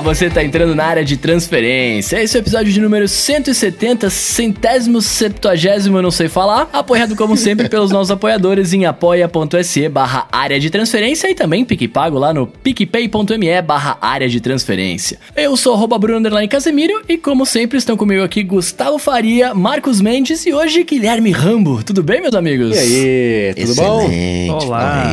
Olá, você está entrando na área de transferência. Esse é o episódio de número 170, centésimo, septuagésimo, não sei falar. Apoiado como sempre pelos nossos apoiadores em apoia.se barra área de transferência e também PicPago lá no picpay.me barra área de transferência. Eu sou arroba Bruno Casemiro e como sempre estão comigo aqui Gustavo Faria, Marcos Mendes e hoje Guilherme Rambo. Tudo bem, meus amigos? E aí, tudo Excelente, bom? Olá.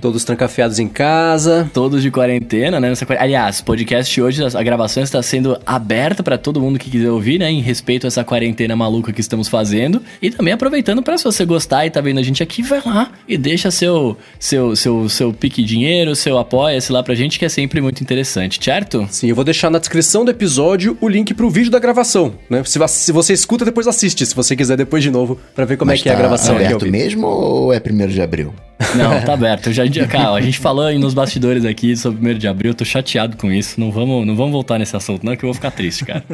Todos trancafiados em casa. Todos de quarentena, né? Aliás, podcast hoje, a gravação está sendo aberta para todo mundo que quiser ouvir, né? Em respeito a essa quarentena maluca que estamos fazendo. E também aproveitando para se você gostar e tá vendo a gente aqui, vai lá e deixa seu seu seu, seu pique dinheiro, seu apoia-se lá pra gente, que é sempre muito interessante, certo? Sim, eu vou deixar na descrição do episódio o link pro vídeo da gravação, né? Se, se você escuta, depois assiste, se você quiser depois de novo, pra ver como Mas é que é a tá gravação ao aberto mesmo ou é 1 de abril? Não, tá aberto. Eu já, cara, a gente falou aí nos bastidores aqui sobre o 1 de abril, eu tô chateado com isso. Não vamos, não vamos voltar nesse assunto, não, que eu vou ficar triste, cara.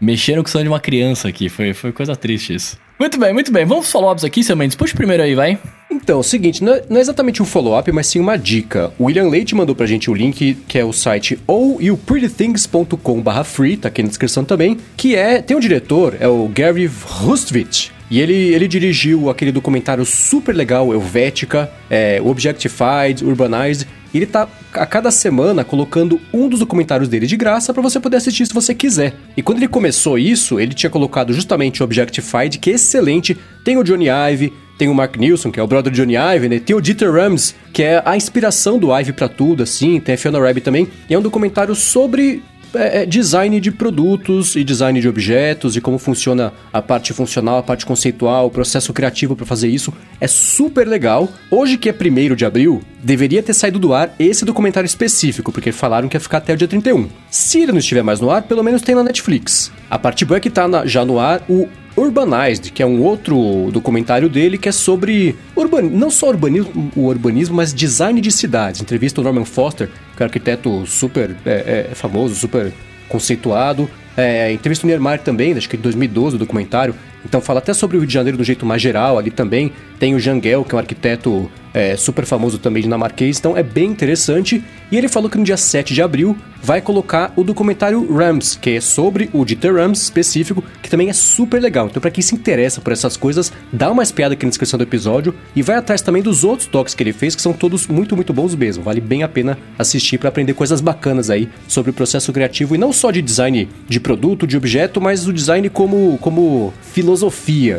Mexeram com o sonho de uma criança aqui, foi, foi coisa triste isso. Muito bem, muito bem. Vamos follow-ups aqui, seu Mendes. Puxa primeiro aí, vai. Então, é o seguinte, não é, não é exatamente um follow-up, mas sim uma dica. O William Leite mandou pra gente o link, que é o site ouyouprettythings.com free, tá aqui na descrição também, que é, tem um diretor, é o Gary Rustvich, e ele, ele dirigiu aquele documentário super legal, Helvética, é, Objectified, Urbanized, e ele tá a cada semana colocando um dos documentários dele de graça pra você poder assistir se você quiser. E quando ele começou isso, ele tinha colocado justamente Objectified, que é excelente, tem o Johnny Ive, tem o Mark Nilsson, que é o brother de Johnny Ive, né? Tem o Dieter Rams, que é a inspiração do Ive pra tudo, assim. Tem a Fiona Rabb também. E é um documentário sobre é, é, design de produtos e design de objetos e como funciona a parte funcional, a parte conceitual, o processo criativo pra fazer isso. É super legal. Hoje, que é 1 de abril, deveria ter saído do ar esse documentário específico, porque falaram que ia ficar até o dia 31. Se ele não estiver mais no ar, pelo menos tem na Netflix. A parte boa é que tá na- já no ar o Urbanized, que é um outro documentário dele que é sobre urban... não só urbanismo, o urbanismo, mas design de cidades. Entrevista o Norman Foster, que é um arquiteto super é, é, famoso, super conceituado. É, entrevista o Niemeyer também, acho que de 2012 o documentário. Então fala até sobre o Rio de Janeiro do jeito mais geral ali também. Tem o Jangel, que é um arquiteto é, super famoso também dinamarquês, então é bem interessante. E ele falou que no dia 7 de abril vai colocar o documentário Rams, que é sobre o Dieter Rams específico, que também é super legal. Então, pra quem se interessa por essas coisas, dá uma espiada aqui na descrição do episódio e vai atrás também dos outros toques que ele fez, que são todos muito, muito bons mesmo. Vale bem a pena assistir para aprender coisas bacanas aí sobre o processo criativo e não só de design de produto, de objeto, mas o design como, como filosofia.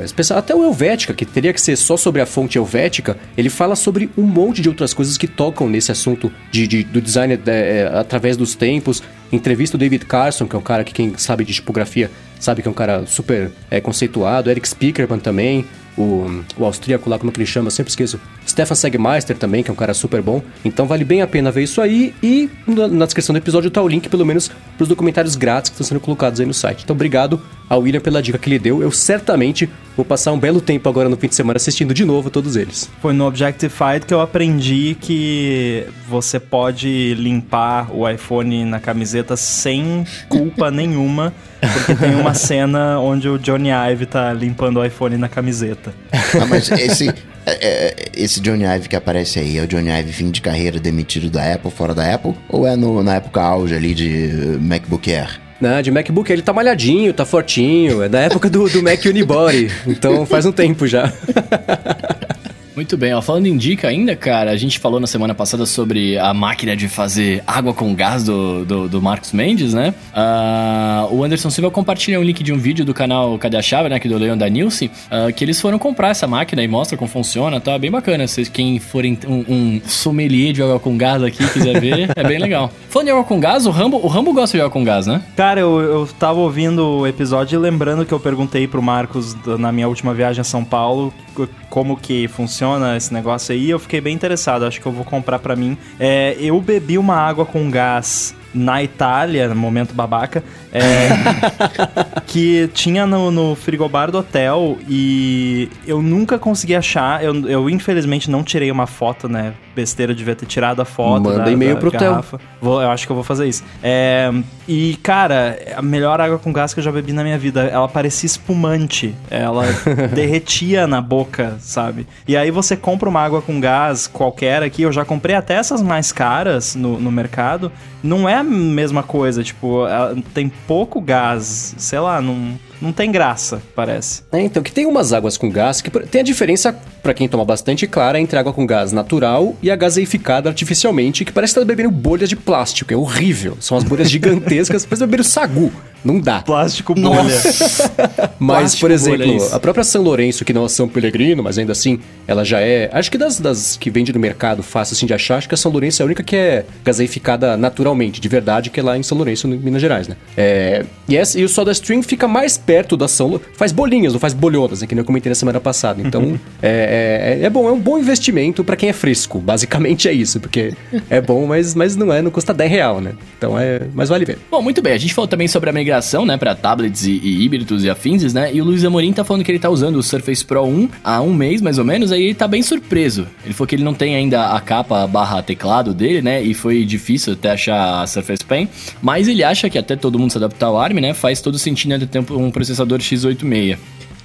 Especial- Até o Helvética, que teria que ser só sobre a fonte helvética, ele fala sobre um monte de outras coisas que tocam nesse assunto de, de- do design é, é, através dos tempos. Entrevista o David Carson, que é um cara que quem sabe de tipografia sabe que é um cara super é, conceituado. Eric Spiekerman também. O, o austríaco lá, como é que ele chama? Eu sempre esqueço. Stefan Segmeister também, que é um cara super bom. Então vale bem a pena ver isso aí. E na, descrição do episódio tá o link, pelo menos, pros documentários grátis que estão sendo colocados aí no site. Então obrigado ao William pela dica que ele deu. Eu certamente vou passar um belo tempo agora no fim de semana assistindo de novo todos eles. Foi no Objectified que eu aprendi que você pode limpar o iPhone na camiseta sem culpa nenhuma, porque tem uma cena onde o Johnny Ive tá limpando o iPhone na camiseta. Ah, mas esse, é, é, esse Johnny Ive que aparece aí, é o Johnny Ive fim de carreira demitido da Apple, fora da Apple? Ou é no, na época auge ali de uh, MacBook Air? Né, de MacBook ele tá malhadinho, tá fortinho, é da época do, do Mac Unibody, então faz um tempo já. Muito bem, ó, falando em dica ainda, cara, a gente falou na semana passada sobre a máquina de fazer água com gás do, do, do Marcos Mendes, né? Ah, o Anderson Silva compartilha um link de um vídeo do canal Cadê a Chave, né? Que do Leon da Nilce, ah, que eles foram comprar essa máquina e mostra como funciona, tá? Bem bacana. Se quem for em- um, um sommelier de água com gás aqui quiser ver, é bem legal. Falando de água com gás, o Rambo, o Rambo gosta de água com gás, né? Cara, eu, eu tava ouvindo o episódio e lembrando que eu perguntei pro Marcos na minha última viagem a São Paulo co- como que funciona esse negócio aí. Eu fiquei bem interessado, acho que eu vou comprar pra mim. É, eu bebi uma água com gás na Itália, no momento babaca, É, que tinha no, no frigobar do hotel e eu nunca consegui achar. Eu, eu infelizmente não tirei uma foto, né? Besteira devia ter tirado a foto. Manda da, e-mail pro hotel. Vou- eu acho que eu vou fazer isso. É, e, cara, a melhor água com gás que eu já bebi na minha vida. Ela parecia espumante. Ela derretia na boca, sabe? E aí você compra uma água com gás qualquer aqui. Eu já comprei até essas mais caras no, no mercado. Não é a mesma coisa. Tipo, ela tem pouco gás. Sei lá, não, não tem graça, parece. É, então, que tem umas águas com gás que tem a diferença, pra quem toma bastante clara, entre água com gás natural e a gaseificada artificialmente, que parece que tá bebendo bolhas de plástico. É horrível. São as bolhas gigantescas, parece beber sagu. Não dá. Plástico bolha. Mas, Plástico por exemplo, bolha, é a própria São Lourenço, que não é São Pellegrino, mas ainda assim, ela já é. Acho que das, das que vende no mercado fácil assim de achar, acho que a São Lourenço é a única que é gaseificada naturalmente, de verdade, que é lá em São Lourenço, em Minas Gerais, né? É, e, essa, e o Soda Stream fica mais perto da Lou- Faz bolinhas, não faz bolhonas, né, que nem eu comentei na semana passada. Então, é, é, é bom, é um bom investimento pra quem é fresco. Basicamente é isso, porque é bom, mas, mas não é, não custa 10 real, né? Então é. Mas vale ver. Bom, muito bem. A gente falou também sobre a migração, né, para tablets e, e híbridos e afins, né? E o Luiz Amorim tá falando que ele tá usando o Surface Pro 1 há um mês, mais ou menos, aí ele tá bem surpreso. Ele falou que ele não tem ainda a capa barra teclado dele, né? E foi difícil até achar a Surface Pen. Mas ele acha que até todo mundo se adaptar ao ARM, né? Faz todo sentido né, ter um processador x86.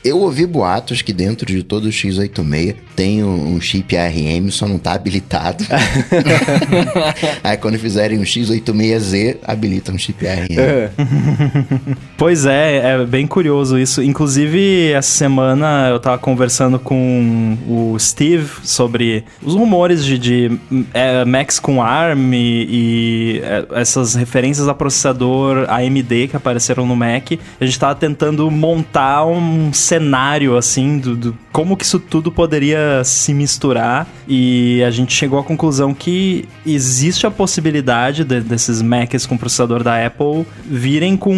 Eu ouvi boatos que dentro de todo o X86 tem um, um chip ARM, só não tá habilitado. Aí quando fizerem um X86Z, habilitam um chip ARM. Pois é, é bem curioso isso. Inclusive, essa semana eu tava conversando com o Steve sobre os rumores de, de é, Macs com ARM e, e, é, essas referências a processador AMD que apareceram no Mac. A gente tava tentando montar um cenário assim do, do como que isso tudo poderia se misturar e a gente chegou à conclusão que existe a possibilidade de- desses Macs com processador da Apple virem com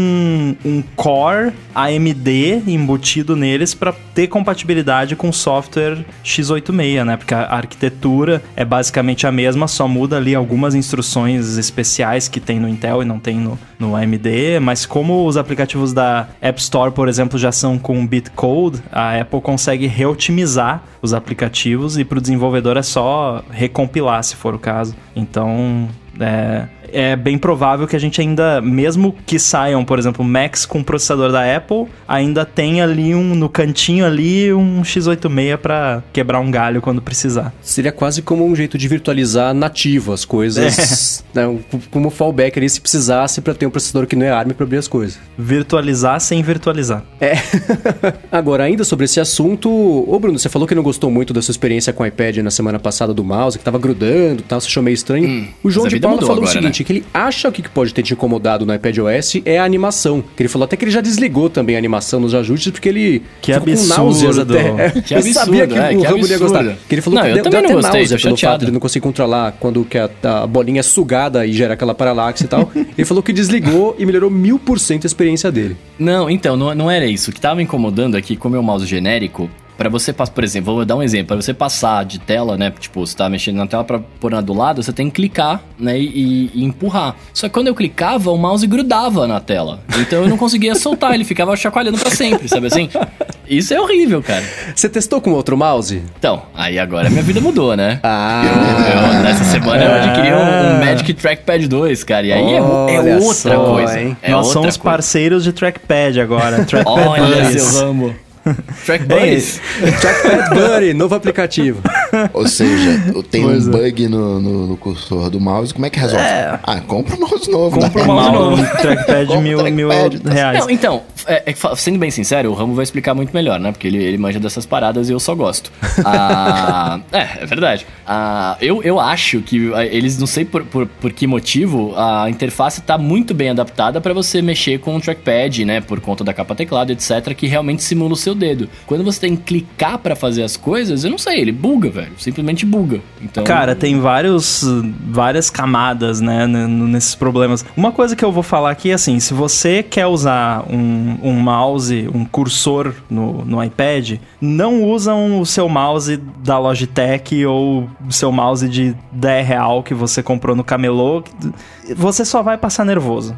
um core AMD embutido neles para ter compatibilidade com software x86, né? Porque a arquitetura é basicamente a mesma, só muda ali algumas instruções especiais que tem no Intel e não tem no, no AMD, mas como os aplicativos da App Store, por exemplo, já são com bitcode, a Apple consegue reotimizar os aplicativos e para o desenvolvedor é só recompilar, se for o caso. Então, é, é bem provável que a gente ainda, mesmo que saiam, por exemplo, Macs com processador da Apple, ainda tem ali um no cantinho ali um x86 para quebrar um galho quando precisar. Seria quase como um jeito de virtualizar nativo as coisas, né, um- como fallback ali se precisasse pra ter um processador que não é ARM pra abrir as coisas. Virtualizar sem virtualizar. É. Agora, ainda sobre esse assunto, ô Bruno, você falou que não gostou muito da sua experiência com o iPad na semana passada do mouse, que tava grudando e tal, você achou meio estranho. o João de Paula falou o agora, seguinte, que ele acha que o que pode ter te incomodado no iPad OS é a animação. Que ele falou até que ele já desligou também a animação nos ajustes, porque ele Que ficou absurdo. com náuseas até. Que absurdo, sabia que é, o Rambo ia gostar. Que ele falou Não, que eu deu, também deu não até gostei, náusea pelo chateado. fato de ele não conseguir controlar quando que a, a bolinha é sugada e gera aquela paralaxe e tal. ele falou que desligou e melhorou mil por cento a experiência dele. Não, então, não, não era isso. O que tava incomodando aqui com o meu mouse genérico, Pra você passar, por exemplo, vou dar um exemplo, para você passar de tela, né, tipo, você tá mexendo na tela pra pôr na do lado, você tem que clicar, né, e, e empurrar. Só que quando eu clicava, o mouse grudava na tela. Então eu não conseguia soltar, ele ficava chacoalhando pra sempre, sabe assim? Isso é horrível, cara. Você testou com outro mouse? Então, aí agora minha vida mudou, né? Ah, Eu- nessa semana eu adquiri um, um Magic Trackpad 2, cara. E aí é, é outra só, coisa. hein? É Nós outra somos coisa. parceiros de trackpad agora. Trackpad Olha, seu Rambo. Track Buddies. Trackpad Buddy, novo aplicativo. Ou seja, tem Pois um é. bug no, no, no cursor do mouse, como é que resolve? Ah, compra um mouse novo. Compra né? um mouse Mal. novo. Trackpad mil, mil trackpad, tá reais. Não, então, é- é sendo bem sincero, o Ramo vai explicar muito melhor, né? Porque ele, ele manja dessas paradas e eu só gosto. Ah, é, é verdade. Ah, eu, eu acho que ah, eles, não sei por, por, por que motivo, a interface tá muito bem adaptada para você mexer com o trackpad, né? Por conta da capa teclado, etc., que realmente simula o seu dedo. Quando você tem que clicar para fazer as coisas, eu não sei, ele buga, velho. Simplesmente buga. Então, Cara, tem vários, várias camadas, né, nesses problemas. Uma coisa que eu vou falar aqui é assim, se você quer usar um, um mouse, um cursor no, no iPad, não usam o seu mouse da Logitech ou o seu mouse de 10 real que você comprou no camelô. Você só vai passar nervoso.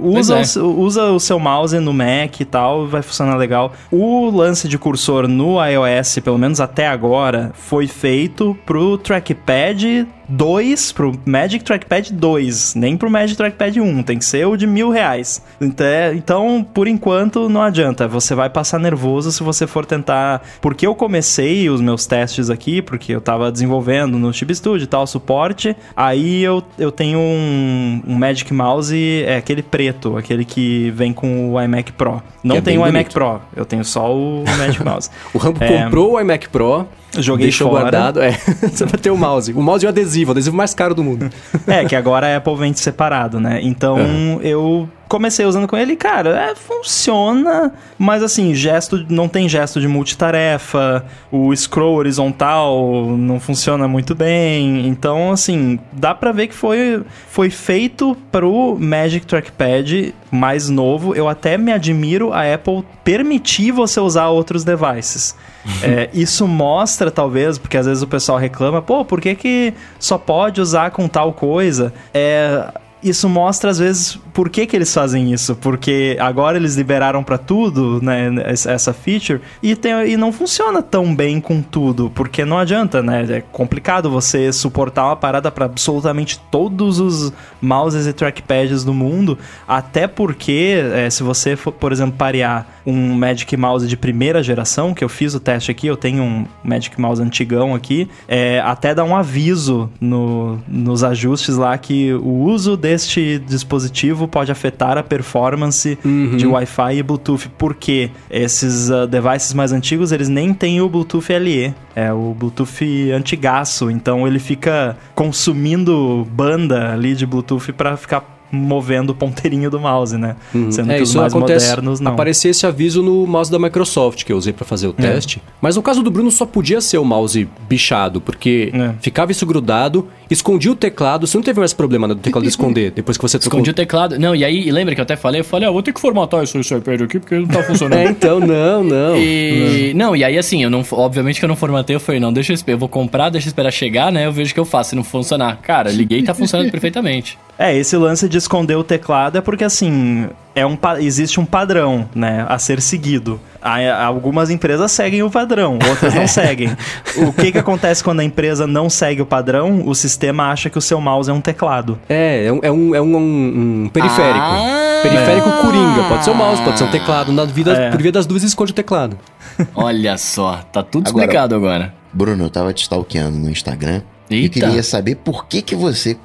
Usa, é. o, usa o seu mouse no Mac e tal, vai funcionar legal. O lance de cursor no iOS, pelo menos até agora, foi feito pro trackpad 2, pro Magic Trackpad 2, nem pro Magic Trackpad 1, tem que ser o de mil reais. Então, é- Então, por enquanto, não adianta. Você vai passar nervoso se você for tentar. Porque eu comecei os meus testes aqui, porque eu tava desenvolvendo no Chip Studio e tal, suporte. Aí eu, eu tenho um, um Magic Mouse, é aquele preto, aquele que vem com o iMac Pro. Não é bem o iMac bonito. Pro, eu tenho só o Magic Mouse. O Rambo É. comprou o iMac Pro, Joguei deixou fora. guardado. É, você vai ter o mouse. O mouse e o adesivo, o adesivo mais caro do mundo. É, que agora a Apple vende separado, né? Então eu comecei usando com ele, e, cara, é, funciona, mas assim, gesto não tem gesto de multitarefa, o scroll horizontal não funciona muito bem. Então, assim, dá pra ver que foi, foi feito pro Magic Trackpad mais novo. Eu até me admiro a Apple permitir você usar outros devices. É, isso mostra, talvez, porque às vezes o pessoal reclama, pô, por que, que só pode usar com tal coisa? É. Isso mostra, às vezes, por que, que eles fazem isso. Porque agora eles liberaram pra tudo, né, essa feature, e, tem, e não funciona tão bem com tudo. Porque não adianta, né? É complicado você suportar uma parada pra absolutamente todos os mouses e trackpads do mundo. Até porque, é, se você, for, por exemplo, parear um Magic Mouse de primeira geração, que eu fiz o teste aqui, eu tenho um Magic Mouse antigão aqui, é, até dá um aviso no, nos ajustes lá que o uso deste dispositivo pode afetar a performance de Wi-Fi e Bluetooth, porque esses ah, devices mais antigos, eles nem têm o Bluetooth LE, é o Bluetooth antigaço, então ele fica consumindo banda ali de Bluetooth para ficar movendo o ponteirinho do mouse, né? Sendo É, que os mais acontece. modernos não. Aparecia esse aviso no mouse da Microsoft que eu usei pra fazer o teste. Mas no caso do Bruno só podia ser o mouse bichado, porque É. ficava isso grudado, escondia o teclado. Você não teve mais problema né, do teclado esconder depois que você trocou. Escondi o teclado. Não, e aí, lembra que eu até falei? Eu falei, ah, vou ter que formatar esse esse iPad aqui porque não tá funcionando. É, então, não, não. E... Não, e aí assim, eu não, obviamente que eu não formatei, eu falei, não, deixa eu esperar, eu vou comprar, deixa eu esperar chegar, né? Eu vejo o que eu faço, se não funcionar. Cara, liguei e tá funcionando perfeitamente. É, esse lance de esconder o teclado é porque, assim, é um, existe um padrão, né, a ser seguido. Há- algumas empresas seguem o padrão, outras não seguem. O que que acontece quando a empresa não segue o padrão? O sistema acha que o seu mouse é um teclado. É, é um, é um, é um- um periférico. Ah! periférico coringa. Pode ser o mouse, pode ser um teclado. Na vida, É. Por via das dúvidas, esconde o teclado. Olha só, tá tudo Agora- explicado agora. Bruno, eu tava te stalkeando no Instagram e Eita. queria saber por que que você,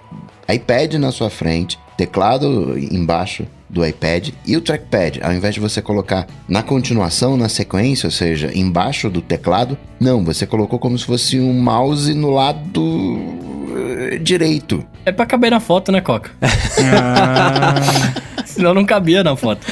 iPad na sua frente, teclado embaixo do iPad e o trackpad, ao invés de você colocar na continuação, na sequência, ou seja, embaixo do teclado, não, você colocou como se fosse um mouse no lado eh, direito. É pra caber na foto, né, Coca? Ah, Senão não cabia na foto.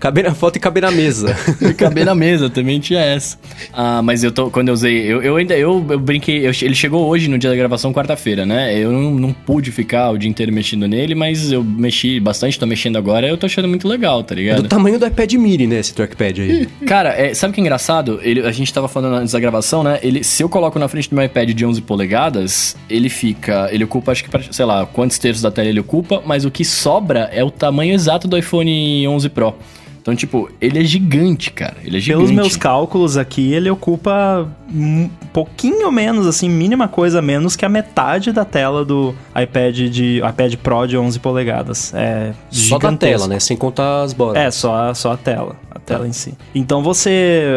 Caber na foto e caber na mesa. E caber na mesa, também tinha essa. Ah, mas eu tô, quando eu usei, eu, eu ainda, eu, eu brinquei, eu- ele chegou hoje no dia da gravação, quarta-feira, né? Eu não, não pude ficar o dia inteiro mexendo nele, mas eu mexi bastante, tô mexendo agora, eu tô achando muito legal, tá É ligado? do tamanho do iPad mini, né? Esse trackpad aí. Cara, é, sabe o que é engraçado? Ele, a gente tava falando antes da gravação, né? Ele, se eu coloco na frente do meu iPad de 11 polegadas, ele fica. Ele ocupa, acho que, pra- sei lá, quantos terços da tela ele ocupa, mas o que sobra é o tamanho exato do iPhone 11 Pro. Então, tipo, ele é gigante, cara. Ele é gigante. pelos meus cálculos aqui, ele ocupa um pouquinho menos, assim, mínima coisa menos que a metade da tela do iPad de iPad Pro de 11 polegadas. É Só da tela, né? Sem contar as bolas. É, só, a- só a tela. A tela em si. Então você.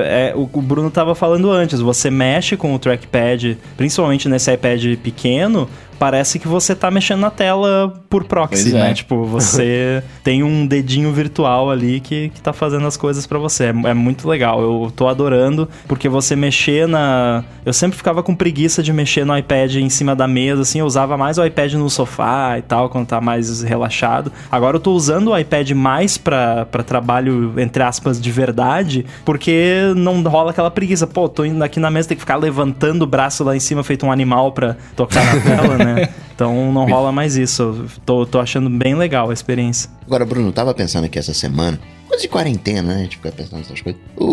É, o, o Bruno tava falando antes, você mexe com o trackpad, principalmente nesse iPad pequeno. Parece que você tá mexendo na tela por proxy, Pois é. né? Tipo, você tem um dedinho virtual ali que, que tá fazendo as coisas pra você. É, é muito legal. Eu tô adorando, porque você mexer na. Eu sempre ficava com preguiça de mexer no iPad em cima da mesa, assim. Eu usava mais o iPad no sofá e tal, quando tá mais relaxado. Agora eu tô usando o iPad mais pra, pra trabalho, entre aspas, de verdade, porque não rola aquela preguiça. Pô, tô indo aqui na mesa, tem que ficar levantando o braço lá em cima, feito um animal pra tocar na tela, né? Então não rola mais isso. Tô, tô achando bem legal a experiência. Agora, Bruno, tava pensando aqui essa semana, coisa de quarentena, né? A gente fica pensando nessas coisas. O,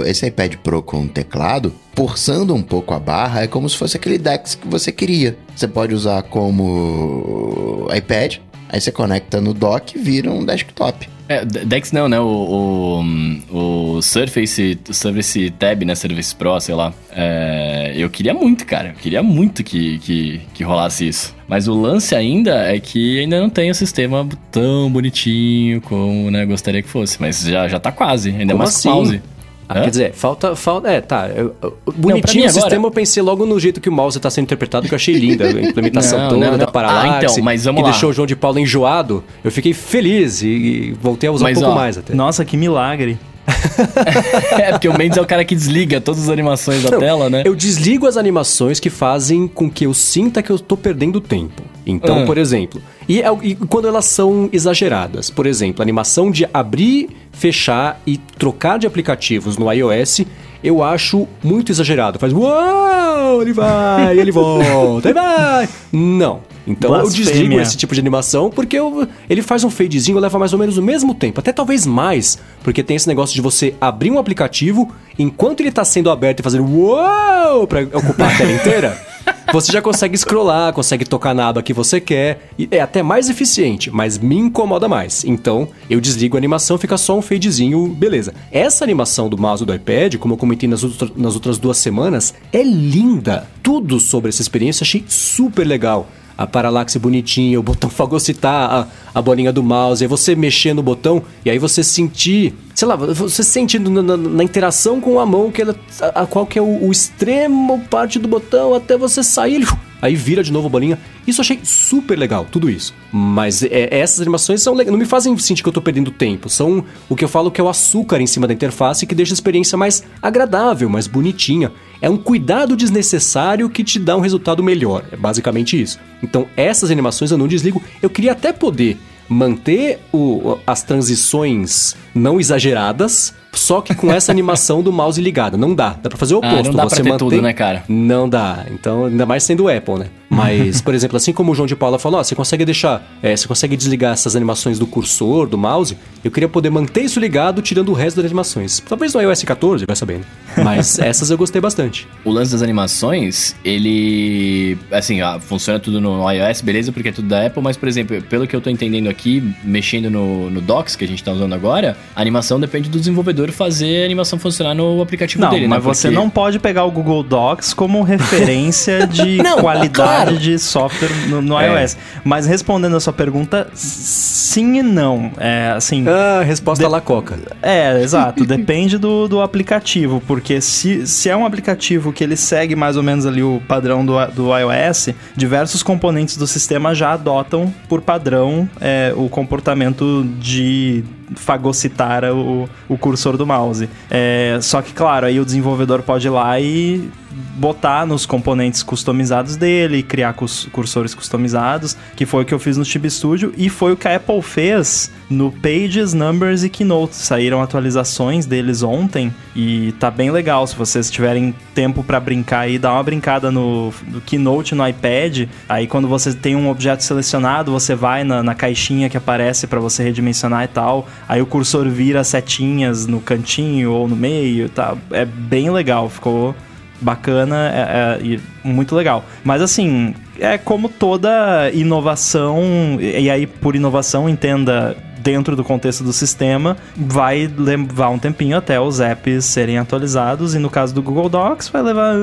o- esse iPad Pro com teclado, forçando um pouco a barra, é como se fosse aquele Dex que você queria. Você pode usar como iPad Aí você conecta no dock e vira um desktop. É, Dex não, né? O, o, o Surface, o Surface Tab, né? Surface Pro, sei lá. É, eu queria muito, cara. Eu queria muito que, que, que rolasse isso. Mas o lance ainda é que ainda não tem o sistema tão bonitinho como né, gostaria que fosse. Mas já, já tá quase, ainda Como mais assim? Ah, quer dizer, falta. falta é, tá. eu- eu- mim bonitinho o agora- sistema, eu pensei logo no jeito que o mouse tá sendo interpretado, que eu achei linda. A implementação Não, toda não, da não. Parallax. Ah, então, mas vamos que lá. deixou o João de Paulo enjoado. Eu fiquei feliz e, e voltei a usar Mas, um pouco ó, mais até. Nossa, que milagre. é, porque o Mendes é o cara que desliga todas as animações da Não, tela, né? Eu desligo as animações que fazem com que eu sinta que eu tô perdendo tempo. Então, Ah. por exemplo, e, é- e quando elas são exageradas, por exemplo, a animação de abrir, fechar e trocar de aplicativos no iOS, eu acho muito exagerado. Faz uau, ele vai, ele volta, ele vai. Não. Então eu Blasfêmia. desligo esse tipo de animação porque eu- ele faz um fadezinho, leva mais ou menos o mesmo tempo, até talvez mais, porque tem esse negócio de você abrir um aplicativo enquanto ele tá sendo aberto e fazendo uau pra ocupar a tela inteira. Você já consegue scrollar, consegue tocar na aba que você quer. E é até mais eficiente, mas me incomoda mais. Então, eu desligo a animação, fica só um fadezinho, beleza. Essa animação do mouse do iPad, como eu comentei nas, outra- nas outras duas semanas, é linda. Tudo sobre essa experiência achei super legal. A paralaxe bonitinha, o botão fagocitar a, a bolinha do mouse, aí você mexer no botão e aí você sentir, sei lá, você sente na, na- na interação com a mão que ela, a, a qual que é o, o extremo parte do botão até você sair, ele, aí vira de novo a bolinha. Isso eu achei super legal, tudo isso. Mas é, essas animações são não me fazem sentir que eu tô perdendo tempo. São o que eu falo que é o açúcar em cima da interface que deixa a experiência mais agradável, mais bonitinha. É um cuidado desnecessário que te dá um resultado melhor. É basicamente isso. Então, essas animações eu não desligo. Eu queria até poder manter o- as transições não exageradas, só que com essa animação do mouse ligada. Não dá. Dá pra fazer o Ah, oposto. não dá pra Você ter mantém... tudo, né, cara? Não dá. Então, ainda mais sendo Apple, né? Mas, por exemplo, assim como o João de Paula falou, ó, você consegue deixar, é, você consegue desligar essas animações do cursor, do mouse. Eu queria poder manter isso ligado, tirando o resto das animações. Talvez no iOS 14, vai sabendo. Mas essas eu gostei bastante. O lance das animações, ele. Assim, ah, funciona tudo no iOS, beleza, porque é tudo da Apple, mas, por exemplo, pelo que eu tô entendendo aqui, mexendo no, no Docs que a gente tá usando agora, a animação depende do desenvolvedor fazer a animação funcionar no aplicativo Não, dele, mas né? você Porque- não pode pegar o Google Docs como referência de Não, qualidade claro. de software no, no É. iOS. Mas respondendo a sua pergunta, sim e não. É assim. Ah, resposta De- lá Coca. É, exato. Depende do, do aplicativo, porque se, se é um aplicativo que ele segue mais ou menos ali o padrão do, do iOS, diversos componentes do sistema já adotam por padrão é, o comportamento de fagocitar o, o cursor do mouse. É, só que, claro, aí o desenvolvedor pode ir lá e botar nos componentes customizados dele, criar cus- cursores customizados, que foi o que eu fiz no Chib Studio e foi o que a Apple fez no Pages, Numbers e Keynote. Saíram atualizações deles ontem e tá bem legal. Se vocês tiverem tempo pra brincar aí, dá uma brincada no, no Keynote no iPad. Aí quando você tem um objeto selecionado, você vai na, na caixinha que aparece pra você redimensionar e tal. Aí o cursor vira setinhas no cantinho ou no meio, tá? É bem legal, ficou bacana é- é, e muito legal. Mas assim, é como toda inovação, e aí por inovação entenda dentro do contexto do sistema, vai levar um tempinho até os apps serem atualizados e no caso do Google Docs vai levar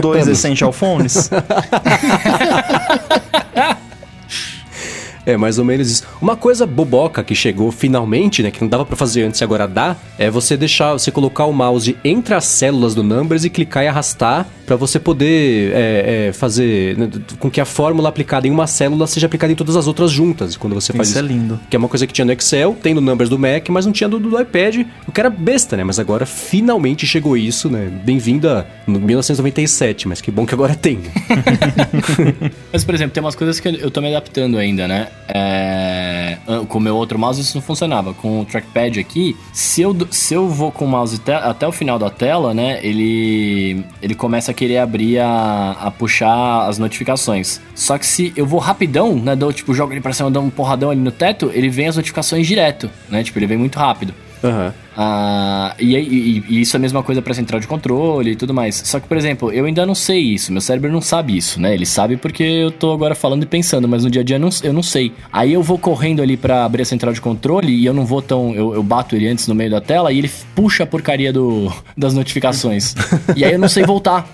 dois Essential Phones. É, mais ou menos isso. Uma coisa boboca que chegou finalmente, né, que não dava pra fazer antes e agora dá, é você deixar, você colocar o mouse entre as células do Numbers e clicar e arrastar pra você poder é, é, fazer né, com que a fórmula aplicada em uma célula seja aplicada em todas as outras juntas. Quando você faz Isso é lindo. Que é uma coisa que tinha no Excel, tem no Numbers do Mac, mas não tinha do, do iPad, o que era besta, né? Mas agora finalmente chegou isso, né? Bem-vinda no 1997, mas que bom que agora tem. Mas, por exemplo, tem umas coisas que eu tô me adaptando ainda, né? É... Com o meu outro mouse isso não funcionava. Com o trackpad aqui, se eu, se eu vou com o mouse te- até o final da tela, né? Ele, ele começa a querer abrir a, a puxar as notificações. Só que se eu vou rapidão, né? Dou, tipo, jogo ele pra cima, dou um porradão ali no teto, ele vem as notificações direto, né? Tipo, ele vem muito rápido. Aham. Ah, e, e- e isso é a mesma coisa pra central de controle e tudo mais. Só que, por exemplo, eu ainda não sei isso. Meu cérebro não sabe isso, né? Ele sabe porque eu tô agora falando e pensando, mas no dia a dia eu não, eu não sei. Aí eu vou correndo ali pra abrir a central de controle e eu não vou tão. Eu, eu bato ele antes no meio da tela e ele puxa a porcaria do, das notificações. e aí eu não sei voltar.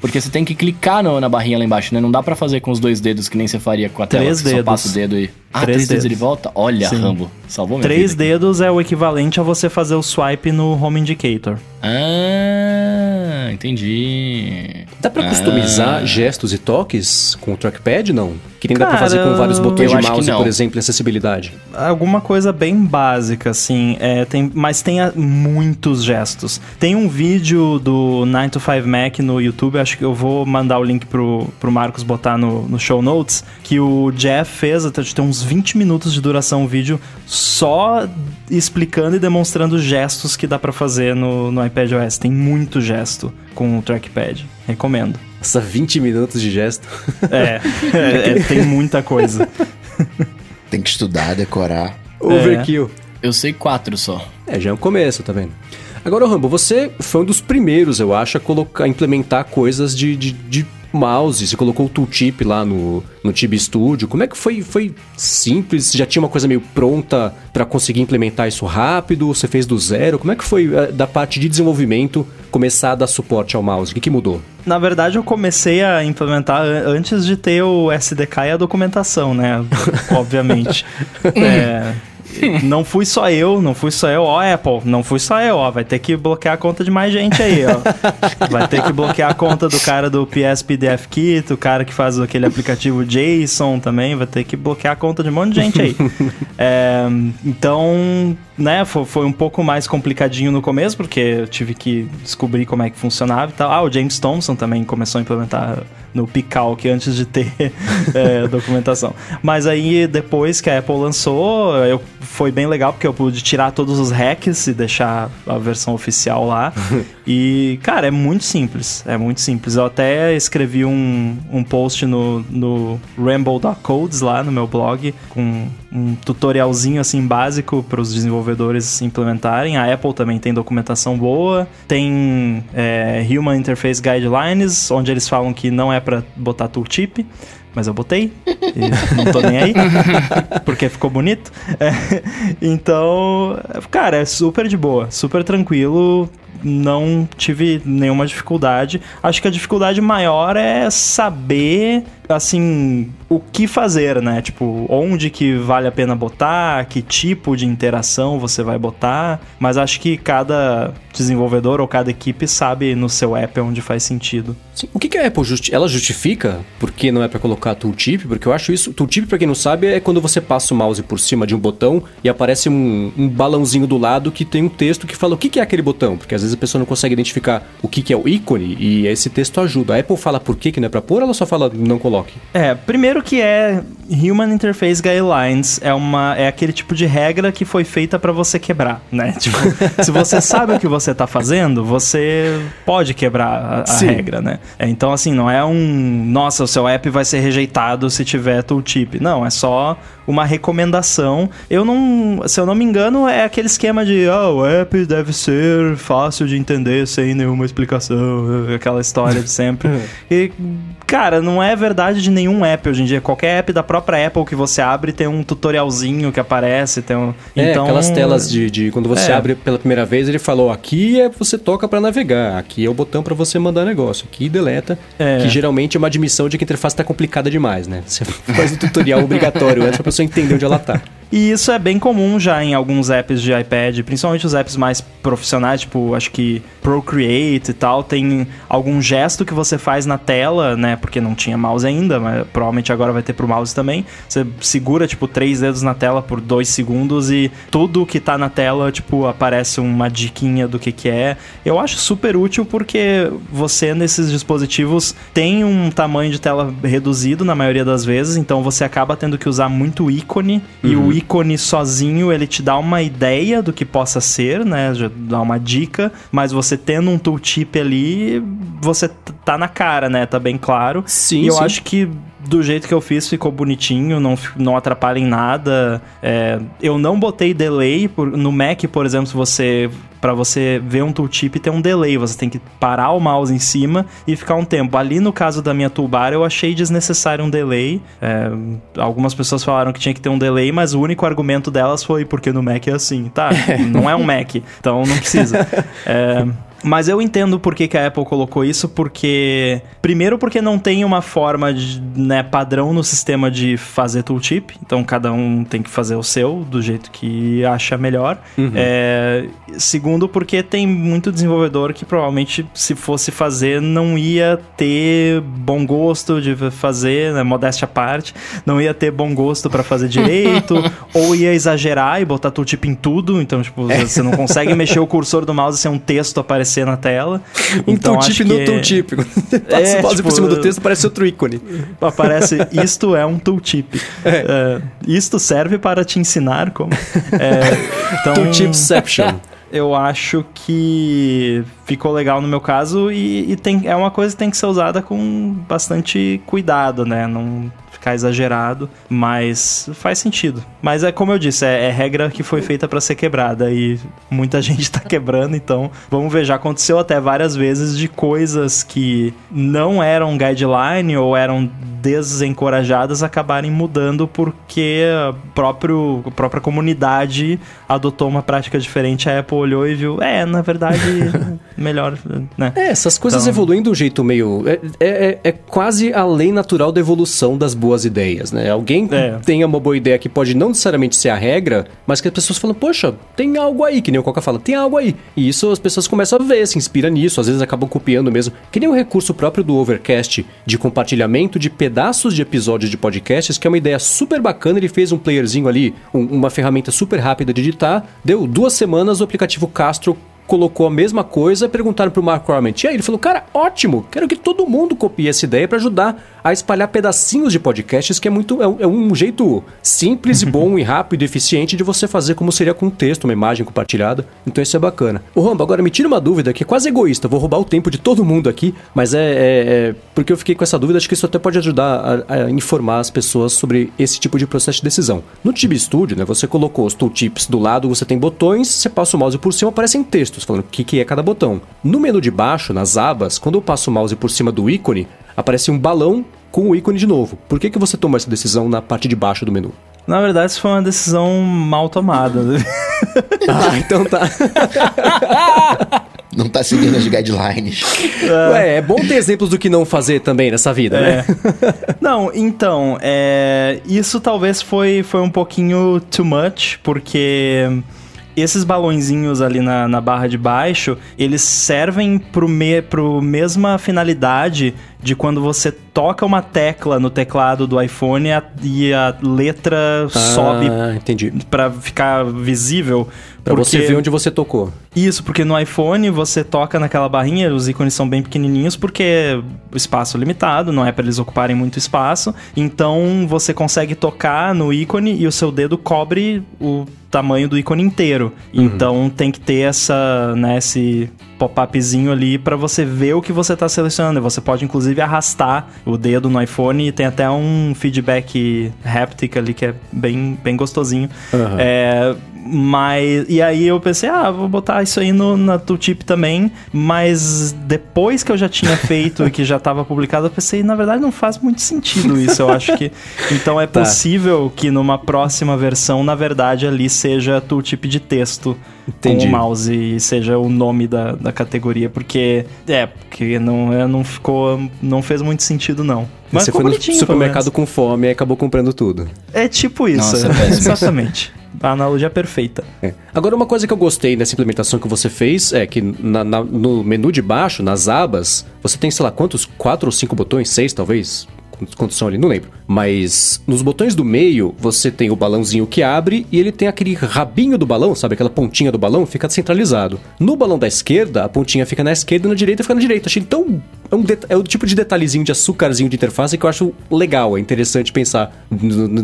Porque você tem que clicar no- na barrinha lá embaixo, né? Não dá pra fazer com os dois dedos que nem você faria com a tela. Três que Só dedos. passa o dedo e. Ah, Três três, dedos dedos. ele volta? Olha, Sim. Rambo. Salvou Três dedos é o equivalente a você fazer o swipe no Home Indicator. Ah, entendi. Dá pra Ah. customizar gestos e toques com o trackpad, não? Que nem dá pra Cara, fazer com vários botões de mouse, por exemplo, em acessibilidade. Alguma coisa bem básica, assim. É, tem, mas tem ah, muitos gestos. Tem um vídeo do 9 to 5 Mac no YouTube, acho que eu vou mandar o link pro, pro Marcos botar no, no show notes, que o Jeff fez, até tem uns 20 minutos de duração o vídeo, só explicando e demonstrando gestos que dá pra fazer no, no iPad OS. Tem muito gesto com o trackpad. Recomendo. Nossa, 20 minutos de gesto. É, é, é, tem muita coisa. Tem que estudar, decorar. Overkill. Eu sei quatro só. É, já é um começo, tá vendo? Agora, Rambo, você foi um dos primeiros, eu acho, a colocar, a implementar coisas de, de, de mouse. Você colocou o tooltip lá no, no Tib Studio. Como é que foi? Foi simples? Já tinha uma coisa meio pronta pra conseguir implementar isso rápido? Você fez do zero? Como é que foi eh, da parte de desenvolvimento começar a dar suporte ao mouse? O que, que mudou? Na verdade, eu comecei a implementar an- antes de ter o SDK e a documentação, né? Obviamente. É, não fui só eu, não fui só eu. Ó, Apple, não fui só eu, ó. Vai ter que bloquear a conta de mais gente aí, ó. Vai ter que bloquear a conta do cara do PS PDF Kit, o cara que faz aquele aplicativo JSON também. Vai ter que bloquear a conta de um monte de gente aí. É, então, né, foi, foi um pouco mais complicadinho no começo, porque eu tive que descobrir como é que funcionava e tal. Ah, o James Thompson também começou a implementar no Picalc antes de ter é, documentação. Mas aí, depois que a Apple lançou, eu, foi bem legal, porque eu pude tirar todos os hacks e deixar a versão oficial lá. e, cara, é muito simples. É muito simples. Eu até escrevi um, um post no, no ramble.codes lá no meu blog, com um tutorialzinho assim básico para os desenvolvedores implementarem. A Apple também tem documentação boa, tem é, Human Interface Guidelines, onde eles falam que não é para botar tooltip. Mas eu botei, e não tô nem aí, porque ficou bonito. É, então, cara, é super de boa, super tranquilo, não tive nenhuma dificuldade. Acho que a dificuldade maior é saber, assim, o que fazer, né? Tipo, onde que vale a pena botar, que tipo de interação você vai botar. Mas acho que cada desenvolvedor ou cada equipe sabe no seu app onde faz sentido. Sim, O que, que a Apple justi ela justifica porque não é pra colocar tooltip? Porque eu acho isso. Tooltip, pra quem não sabe, é quando você passa o mouse por cima de um botão e aparece um, um balãozinho do lado que tem um texto que fala o que, que é aquele botão. Porque às vezes a pessoa não consegue identificar o que, que é o ícone e esse texto ajuda. A Apple fala por que, que não é pra pôr ou ela só fala não coloque? É, primeiro que é Human Interface Guidelines, é uma é aquele tipo de regra que foi feita pra você quebrar, né? Tipo, se você sabe o que você tá fazendo, você pode quebrar a, a regra, né? É, então assim, não é um, nossa, o seu app vai ser rejeitado se tiver tooltip. Não, é só uma recomendação. Eu não, se eu não me engano, é aquele esquema de, ah, o app deve ser fácil de entender sem nenhuma explicação, aquela história de sempre. E, cara, não é verdade de nenhum app hoje em dia. Qualquer app da própria Apple que você abre tem um tutorialzinho que aparece, tem um... É, então, aquelas telas de, de quando você É. abre pela primeira vez, ele falou: aqui é você toca pra navegar, aqui é o botão pra você mandar negócio, aqui deleta. É. Que geralmente é uma admissão de que a interface tá complicada demais, né? Você faz o tutorial obrigatório antes pra pessoa entender onde ela tá. E isso é bem comum já em alguns apps de iPad, principalmente os apps mais profissionais, tipo, acho que Procreate e tal, tem algum gesto que você faz na tela, né? Porque não tinha mouse ainda, mas provavelmente agora vai ter pro mouse também. Você segura, tipo, três dedos na tela por dois segundos e tudo que tá na tela, tipo, aparece uma diquinha do que que é. Eu acho super útil porque você nesses dispositivos tem um tamanho de tela reduzido na maioria das vezes, então você acaba tendo que usar muito ícone e o ícone sozinho ele te dá uma ideia do que possa ser, né? Já dá uma dica, mas você tendo um tooltip ali, você tá na cara, né? Tá bem claro. Sim, e eu sim. acho que do jeito que eu fiz, ficou bonitinho, não, não atrapalha em nada. É, eu não botei delay por, no Mac, por exemplo, se você para você ver um tooltip tem um delay, você tem que parar o mouse em cima e ficar um tempo. Ali no caso da minha toolbar eu achei desnecessário um delay. É, algumas pessoas falaram que tinha que ter um delay, mas o único argumento delas foi porque no Mac é assim. Tá, não é um Mac, então não precisa. É, mas eu entendo por que, que, a Apple colocou isso, porque. Primeiro, porque não tem uma forma de, né, padrão no sistema de fazer tooltip. Então, cada um tem que fazer o seu do jeito que acha melhor. Uhum. É, segundo, porque tem muito desenvolvedor que provavelmente, se fosse fazer, não ia ter bom gosto de fazer, né, modéstia à parte, não ia ter bom gosto para fazer direito, ou ia exagerar e botar tooltip em tudo. Então, tipo, é. você não consegue mexer o cursor do mouse sem um texto aparecer aparecer na tela. Um então, tooltip no tooltip. Passa é, mouse tipo, por cima do texto, aparece outro ícone. Aparece, isto é um tooltip. É. Uh, isto serve para te ensinar como... É, então, Tooltipception. eu acho que ficou legal no meu caso e, e, tem, é uma coisa que tem que ser usada com bastante cuidado, né? Não ficar exagerado, mas faz sentido. Mas é como eu disse, é, é regra que foi feita para ser quebrada e muita gente tá quebrando, então vamos ver. Já aconteceu até várias vezes de coisas que não eram guideline ou eram desencorajadas acabarem mudando porque a, próprio, a própria comunidade adotou uma prática diferente. A Apple olhou e viu, é, na verdade, melhor, né? É, essas coisas então... evoluem de um jeito meio. É, é, é, é quase a lei natural da evolução das boas ideias, né? Alguém é. tenha uma boa ideia que pode não necessariamente ser a regra, mas que as pessoas falam, poxa, tem algo aí, que nem o Coca fala, tem algo aí. E isso as pessoas começam a ver, se inspira nisso, às vezes acabam copiando mesmo. Que nem o recurso próprio do Overcast de compartilhamento de pedaços de episódios de podcasts, que é uma ideia super bacana. Ele fez um playerzinho ali, um, uma ferramenta super rápida de editar. Deu duas semanas, o aplicativo Castro colocou a mesma coisa, perguntaram pro Mark Corman. E aí ele falou: "Cara, ótimo. Quero que todo mundo copie essa ideia para ajudar a espalhar pedacinhos de podcasts, que é muito é, um jeito simples e bom e rápido e eficiente de você fazer como seria com um texto, uma imagem compartilhada. Então isso é bacana. Ô Rambo, agora me tira uma dúvida que é quase egoísta, vou roubar o tempo de todo mundo aqui, mas é, é, é porque eu fiquei com essa dúvida, acho que isso até pode ajudar a, a, informar as pessoas sobre esse tipo de processo de decisão. No Tib Studio, né, você colocou os tooltips do lado, você tem botões, você passa o mouse por cima, aparecem textos falando o que, que é cada botão. No menu de baixo, nas abas, quando eu passo o mouse por cima do ícone, aparece um balão com o ícone de novo. Por que, que você tomou essa decisão na parte de baixo do menu? Na verdade, isso foi uma decisão mal tomada. ah, então tá. não tá seguindo as guidelines. É. Ué, é bom ter exemplos do que não fazer também nessa vida, né? é. né? não, então, é, isso talvez foi, foi um pouquinho too much, porque esses balõezinhos ali na, na barra de baixo, eles servem pro, me, pro mesma finalidade de quando você toca uma tecla no teclado do iPhone a, e a letra ah, sobe para ficar visível. Pra porque... você ver onde você tocou. Isso, porque no iPhone você toca naquela barrinha, os ícones são bem pequenininhos porque o espaço é limitado, não é para eles ocuparem muito espaço. Então você consegue tocar no ícone e o seu dedo cobre o tamanho do ícone inteiro. Uhum. Então tem que ter essa, né, esse pop-upzinho ali para você ver o que você está selecionando. Você pode inclusive arrastar o dedo no iPhone e tem até um feedback haptic ali que é bem, bem gostosinho. Uhum. É, mas. E aí eu pensei, ah, vou botar isso aí no, na tooltip também. Mas depois que eu já tinha feito e que já estava publicado, eu pensei, na verdade não faz muito sentido isso. Eu acho que. Então é tá. possível que numa próxima versão, na verdade, ali seja tooltip de texto Entendi. com o mouse e seja o nome da, da categoria. Porque. É, porque não, é, não ficou. Não fez muito sentido, não. Mas Você foi no supermercado com fome e acabou comprando tudo. É tipo isso. Nossa, é Exatamente. A analogia perfeita. É. Agora, uma coisa que eu gostei nessa implementação que você fez é que na, na, no menu de baixo, nas abas, você tem, sei lá, quantos? Quatro ou cinco botões? Seis, talvez? São ali, não lembro. Mas nos botões do meio, você tem o balãozinho que abre e ele tem aquele rabinho do balão, sabe? Aquela pontinha do balão fica centralizado. No balão da esquerda, a pontinha fica na esquerda e na direita fica na direita. Achei tão. É, um é o tipo de detalhezinho de açúcarzinho de interface que eu acho legal, é interessante pensar.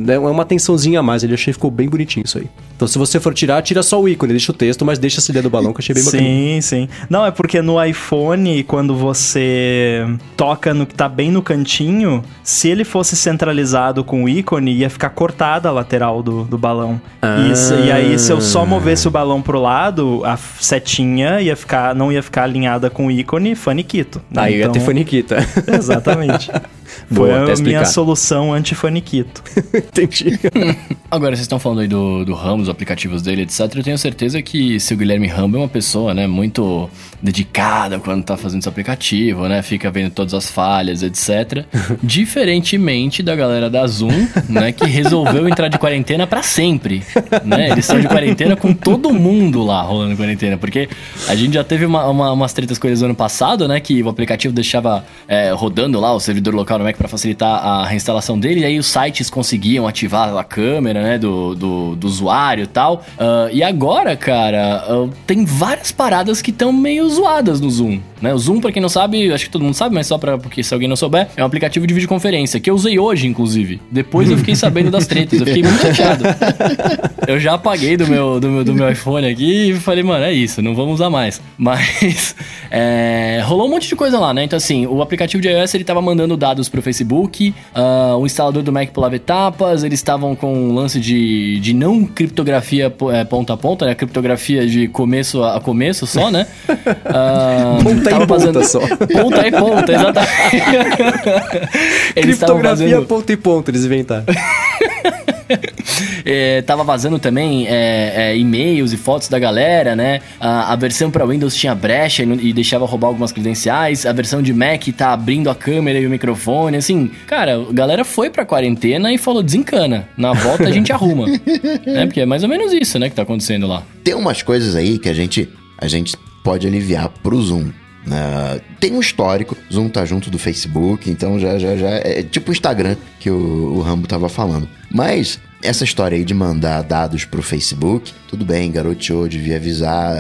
É uma atençãozinha a mais, ele achei ficou bem bonitinho isso aí. Então se você for tirar, tira só o ícone, deixa o texto, mas deixa essa ideia do balão que eu achei bem bacana. Sim, sim. Não, é porque no iPhone, quando você toca no que tá bem no cantinho, se ele fosse centralizado com o ícone, ia ficar cortada a lateral do, do balão. Ah. Isso, e aí, se eu só movesse o balão pro lado, a setinha ia ficar, não ia ficar alinhada com o ícone faniquito. né? Aí ia ter Então- faniquita. Exatamente. Boa, Foi até a minha solução anti-faniquito. Entendi. Agora, vocês estão falando aí do, do Ramos, aplicativos dele, etc. Eu tenho certeza que se o Guilherme Rambo é uma pessoa, né, muito dedicada quando tá fazendo esse aplicativo, né, fica vendo todas as falhas, etc. Diferentemente da galera da Zoom, né, que resolveu entrar de quarentena pra sempre, né? Eles estão de quarentena com todo mundo lá rolando quarentena, porque a gente já teve uma, uma- umas tretas coisas no ano passado, né, que o aplicativo deixava é, rodando lá o servidor local no Mac pra facilitar a reinstalação dele, e aí os sites conseguiam ativar a câmera, né, do, do, do usuário e tal. Ah, e agora, cara, ah, tem várias paradas que estão meio zoadas no Zoom, né? O Zoom, pra quem não sabe, acho que todo mundo sabe, mas só pra, porque se alguém não souber, é um aplicativo de videoconferência, que eu usei hoje, inclusive. Depois eu fiquei sabendo das tretas, eu fiquei muito chateado. Eu já apaguei do meu, do meu, do meu iPhone aqui e falei, mano, é isso, não vamos usar mais. Mas é, rolou um monte de coisa lá, né? Então, assim, o aplicativo de iOS ele tava mandando dados pro Facebook, ah, o instalador do Mac pulava etapas, eles estavam com um lance de, de não criptografia é, ponta a ponta, né? Criptografia de começo a começo só, né? Ah, Ponta e ponta só. Ponta e ponta, exatamente. Criptografia fazendo- ponto e ponto, eles inventaram. É, tava vazando também é, é, e-mails e fotos da galera, né? A, a versão para Windows tinha brecha e, e deixava roubar algumas credenciais. A versão de Mac tá abrindo a câmera e o microfone. Assim, cara, a galera foi pra quarentena e falou: desencana. Na volta a gente arruma. né? Porque é mais ou menos isso, né, que tá acontecendo lá. Tem umas coisas aí que a gente, a gente pode aliviar pro Zoom. né? tem um histórico, Zoom tá junto do Facebook, então já, já, já é tipo o Instagram que o, o Rambo tava falando. Mas essa história aí de mandar dados pro Facebook, tudo bem, garoteou, devia avisar,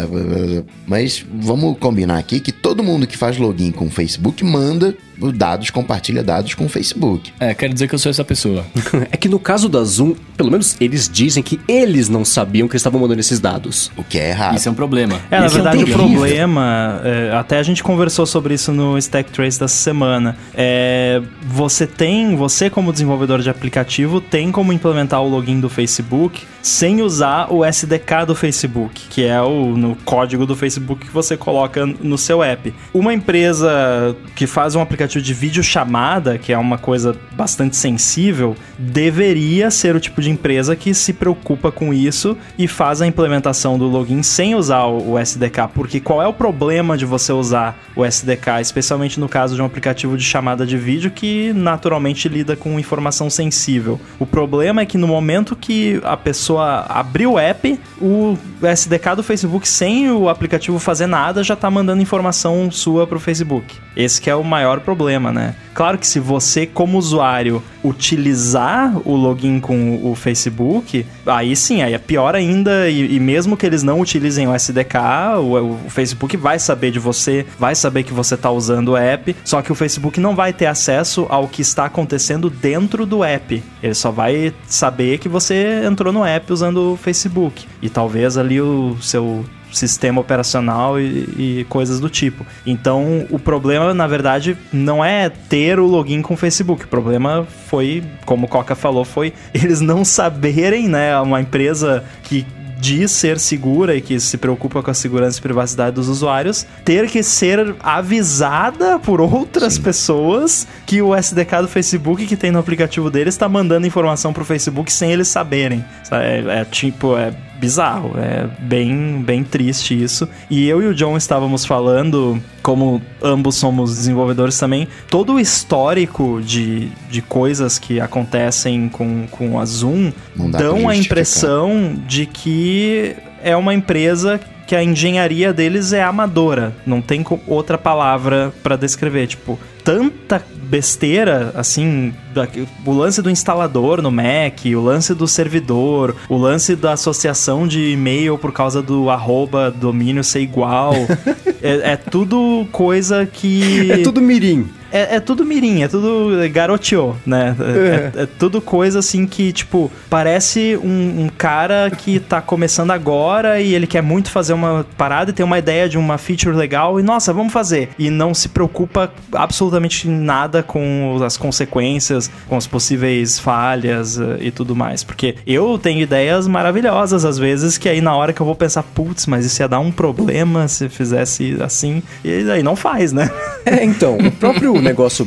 mas vamos combinar aqui que todo mundo que faz login com o Facebook manda dados, compartilha dados com o Facebook. É, quero dizer que eu sou essa pessoa. É que no caso da Zoom, pelo menos eles dizem que eles não sabiam que eles estavam mandando esses dados. O que é errado. Isso é um problema. É, na é verdade, o terrível. problema, é, até a gente conversou sobre isso no Stack Trace dessa semana. É, você tem, você como desenvolvedor de aplicativo, tem como implementar o login do Facebook sem usar o SDK do Facebook, que é o no código do Facebook que você coloca no seu app. Uma empresa que faz um aplicativo de videochamada, que é uma coisa bastante sensível, deveria ser o tipo de empresa que se preocupa com isso e faz a implementação do login sem usar o o SDK. Porque qual é o problema de você usar o SDK, especialmente no caso de um aplicativo de chamada de vídeo que naturalmente lida com informação sensível? O problema é que no momento que a pessoa abrir o app, o SDK do Facebook, sem o aplicativo fazer nada, já tá mandando informação sua pro Facebook. Esse é o maior problema, né? Claro que se você, como usuário, utilizar o login com o Facebook, aí sim, aí é pior ainda. E, e mesmo que eles não utilizem o SDK, o, o Facebook vai saber de você, vai saber que você tá usando o app, só que o Facebook não vai ter acesso ao que está acontecendo dentro do app. Ele só vai saber que você entrou no app usando o Facebook. E talvez ali o seu sistema operacional e, e coisas do tipo. Então, o problema, na verdade, não é ter o login com o Facebook. O problema foi, como o Coca falou, foi eles não saberem, né? Uma empresa que diz ser segura e que se preocupa com a segurança e privacidade dos usuários, ter que ser avisada por outras pessoas que o SDK do Facebook que tem no aplicativo deles está mandando informação pro Facebook sem eles saberem. Sabe? É, é tipo, é bizarro, é bem, bem triste isso. E eu e o John estávamos falando, como ambos somos desenvolvedores também, todo o histórico de, de coisas que acontecem com, com a Zoom Não dão a impressão de que é uma empresa que a engenharia deles é amadora, não tem outra palavra pra descrever, tipo, tanta besteira, assim, da- o lance do instalador no Mac, o lance do servidor, o lance da associação de e-mail por causa do arroba domínio ser igual, é, é tudo coisa que... É tudo mirim. é, é tudo mirim, é tudo garoteou, né? É, é- é tudo coisa assim que, tipo, parece um, um cara que tá começando agora e ele quer muito fazer uma parada e tem uma ideia de uma feature legal e, nossa, vamos fazer. E não se preocupa absolutamente nada com as consequências, com as possíveis falhas eh, e tudo mais. Porque eu tenho ideias maravilhosas às vezes que aí na hora que eu vou pensar, putz, mas isso ia dar um problema se fizesse assim. E aí não faz, né? É, então, o próprio negócio.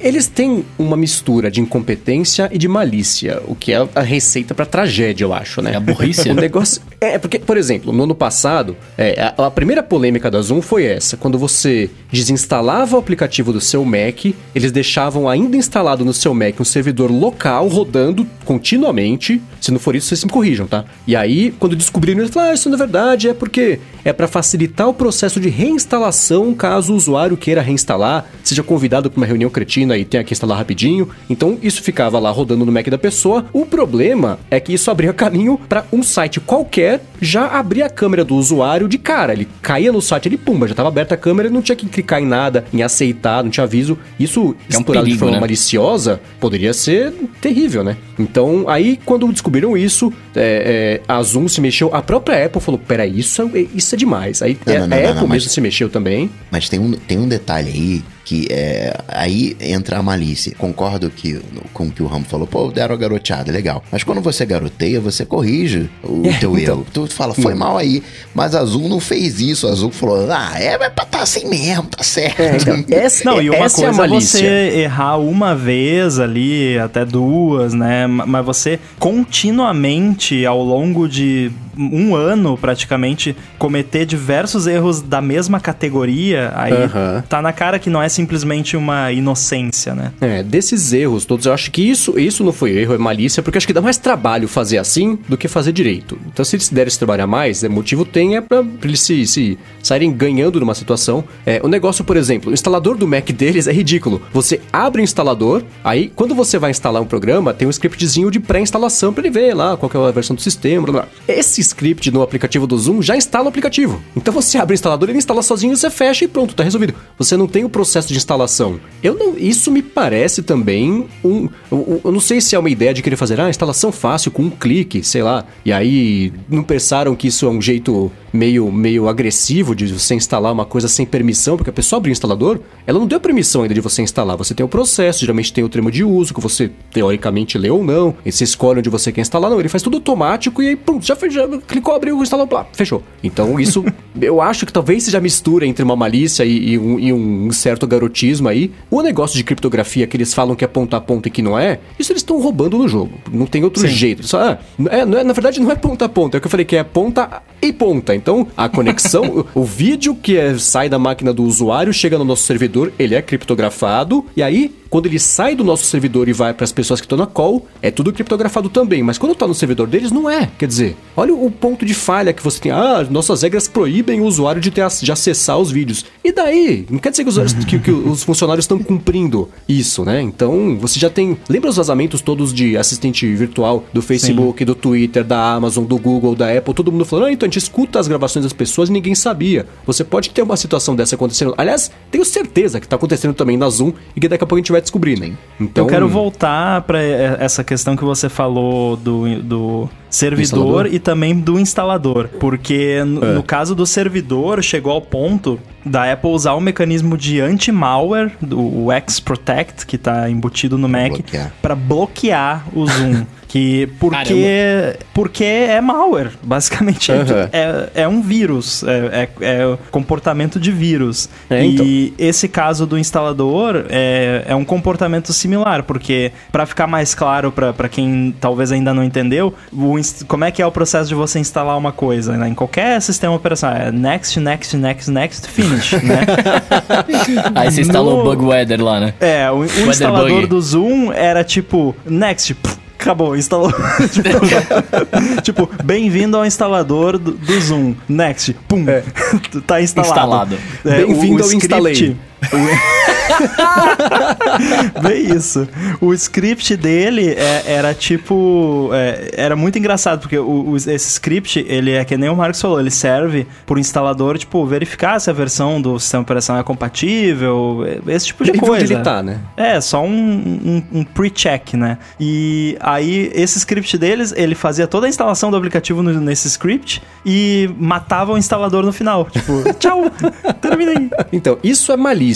Eles têm uma mistura de incompetência e de malícia, o que é a receita pra tragédia, eu acho, né? É a burrice. O negócio. É, porque, por exemplo, no ano passado, é, a, a primeira polêmica da Zoom foi essa. Quando você desinstalava o aplicativo do seu Mac, eles deixavam ainda instalado no seu Mac um servidor local rodando continuamente. Se não for isso, vocês me corrijam, tá? E aí, quando descobriram, eles falaram: ah, isso na verdade é porque é pra facilitar o processo de reinstalação caso o usuário queira reinstalar, seja convidado para uma reunião cretina e tenha que instalar rapidinho. Então, isso ficava lá rodando no Mac da pessoa. O problema é que isso abria caminho para um site qualquer já abrir a câmera do usuário de cara. Ele caía no site, ele pumba, já estava aberta a câmera, não tinha que clicar em nada, em aceitar, não tinha aviso. Isso, É um explorado de forma né? maliciosa, poderia ser terrível, né? Então, aí, quando descobriram isso, é, é, a Zoom se mexeu, a própria Apple falou: peraí, isso é, isso é demais. Aí Não, é, não, não, a não, Apple não, mas- mesmo se mexeu também. Mas tem um, tem um detalhe aí que é. Aí entra a malícia. Concordo que, com o que o Ramo falou, pô, deram a garoteada, legal. Mas quando você garoteia, você corrige o É, teu então. erro. Tu fala, foi mal aí. Mas a Azul não fez isso. A Azul falou, ah, é, é pra tá assim mesmo, tá certo. É, então, essa, Não, e uma essa é a coisa é, malícia. você errar uma vez ali, até duas, né? Ma- Mas você continuamente, ao longo de um ano, praticamente, cometer diversos erros da mesma categoria, aí tá na cara que não é simplesmente uma inocência, né? É, desses erros todos, eu acho que isso, isso não foi erro, é malícia, porque acho que dá mais trabalho fazer assim do que fazer direito. Então, se eles derem se trabalhar mais, é, motivo tem é pra, pra eles se, se saírem ganhando numa situação. É, o negócio, por exemplo, o instalador do Mac deles é ridículo. Você abre o instalador, aí quando você vai instalar um programa, tem um scriptzinho de pré-instalação pra ele ver lá qual é a versão do sistema, blá, blá. Esse script no aplicativo do Zoom já instala o aplicativo. Então você abre o instalador, ele instala sozinho, você fecha e pronto, tá resolvido. Você não tem o processo de instalação. Eu não, isso me parece também um, eu, eu não sei se é uma ideia de querer fazer ah, instalação fácil com um clique, sei lá. E aí não pensaram que isso é um jeito meio meio agressivo de você instalar uma coisa sem permissão, porque a pessoa abre o instalador, ela não deu permissão ainda de você instalar. Você tem o processo, geralmente tem o termo de uso que você teoricamente lê ou não, e você escolhe onde você quer instalar, não, ele faz tudo automático e aí pronto, já, já clicou, abriu, instalou, blá, fechou. Então isso, eu acho que talvez seja a mistura entre uma malícia e, e um, e um certo garotismo aí. O negócio de criptografia que eles falam que é ponta a ponta e que não é, isso eles estão roubando no jogo. Não tem outro Sim. jeito. Só, ah, é, não é- na verdade não é ponta a ponta, é o que eu falei que é ponta e ponta. Então a conexão, o, o vídeo que é- sai da máquina do usuário chega no nosso servidor, ele é criptografado e aí quando ele sai do nosso servidor e vai para as pessoas que estão na call, é tudo criptografado também. Mas quando tá no servidor deles, não é. Quer dizer, olha o ponto de falha que você tem. Ah, nossas regras proíbem o usuário de, ter, de acessar os vídeos. E daí? Não quer dizer que os, que- que os funcionários estão cumprindo isso, né? Então, você já tem. Lembra os vazamentos todos de assistente virtual do Facebook, do Twitter, da Amazon, do Google, da Apple? Todo mundo falando, ah, então a gente escuta as gravações das pessoas e ninguém sabia. Você pode ter uma situação dessa acontecendo. Aliás, tenho certeza que tá acontecendo também na Zoom e que daqui a pouco a gente vai descobrir, né? Então, Eu quero voltar pra eh, essa questão que você falou do, do servidor instalador? e também do instalador. Porque no, É. no caso do servidor, chegou ao ponto da Apple usar o mecanismo de anti-malware, do o X-Protect, que tá embutido no Mac, para bloquear o Zoom. Que porque, porque é malware, basicamente. Aham. É, é um vírus, é, é, é comportamento de vírus. É, e então. esse caso do instalador é, é um comportamento similar, porque para ficar mais claro para quem talvez ainda não entendeu, o como é que é o processo de você instalar uma coisa, né? Em qualquer sistema operacional, é next, next, next, next, finish, né? Aí você instalou No- o Bug Weather lá, né? É, o, o instalador bug. do Zoom era tipo, next, pff, acabou, instalou. tipo, tipo, bem-vindo ao instalador do, do Zoom. Next, pum, tá instalado. Instalado. É, Bem-vindo ao script- instalei. O- Bem isso. O script dele é- era tipo. é, era muito engraçado, porque o- o- esse script, ele é que nem o Marcos falou, ele serve pro instalador, tipo, verificar se a versão do sistema operacional é compatível, esse tipo de Ele coisa. ele tá, né? É, só um, um- um pre-check, né? E aí, esse script deles, ele fazia toda a instalação do aplicativo no- nesse script e matava o instalador no final. Tipo, tchau, terminei. Então, isso é malícia.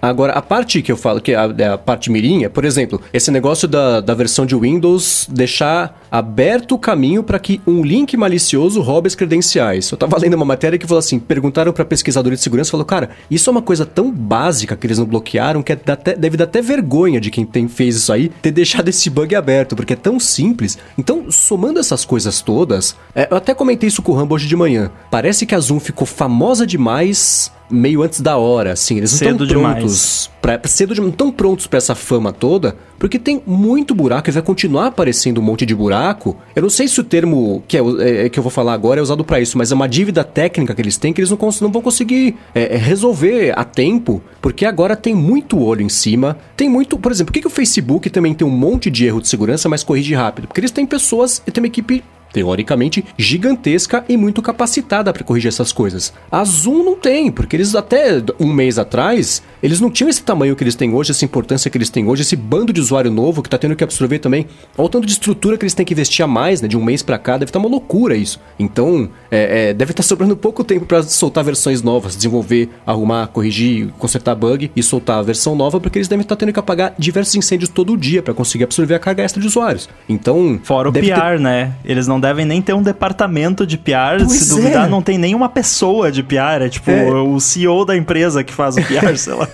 Agora, a parte que eu falo, que é a, é a parte mirinha, por exemplo, esse negócio da, da versão de Windows deixar aberto o caminho para que um link malicioso roube as credenciais. Eu tava lendo uma matéria que falou assim, perguntaram para pesquisadores de segurança, falou, cara, isso é uma coisa tão básica que eles não bloquearam que é- até- deve dar até vergonha de quem tem, fez isso aí ter deixado esse bug aberto, porque é tão simples. Então, somando essas coisas todas, é, eu até comentei isso com o Rambo hoje de manhã. Parece que a Zoom ficou famosa demais meio antes da hora, assim. Eles não Cedo estão demais. prontos. Pra, cedo demais. Não estão prontos pra essa fama toda, porque tem muito buraco e vai continuar aparecendo um monte de buraco. Eu não sei se o termo que, é, o- é- que eu vou falar agora é usado pra isso, mas é uma dívida técnica que eles têm que eles não, não vão conseguir é, é, resolver a tempo, porque agora tem muito olho em cima. Tem muito. Por exemplo, por que, que o Facebook também tem um monte de erro de segurança, mas corrige rápido? Porque eles têm pessoas e tem uma equipe teoricamente gigantesca e muito capacitada para corrigir essas coisas. A Zoom não tem, porque eles até um mês atrás, eles não tinham esse tamanho que eles têm hoje, essa importância que eles têm hoje, esse bando de usuário novo que tá tendo que absorver também. Olha o tanto de estrutura que eles têm que investir a mais, né? De um mês para cá, deve estar uma loucura isso. Então, é, é, deve estar sobrando pouco tempo para soltar versões novas, desenvolver, arrumar, corrigir, consertar bug e soltar a versão nova, porque eles devem estar tendo que apagar diversos incêndios todo dia para conseguir absorver a carga extra de usuários. Então, Fora o deve ter- PR, né? Eles não devem nem ter um departamento de PR. Pois Se duvidar, é. não tem nenhuma pessoa de PR. É tipo É. o CEO da empresa que faz o PR, sei lá.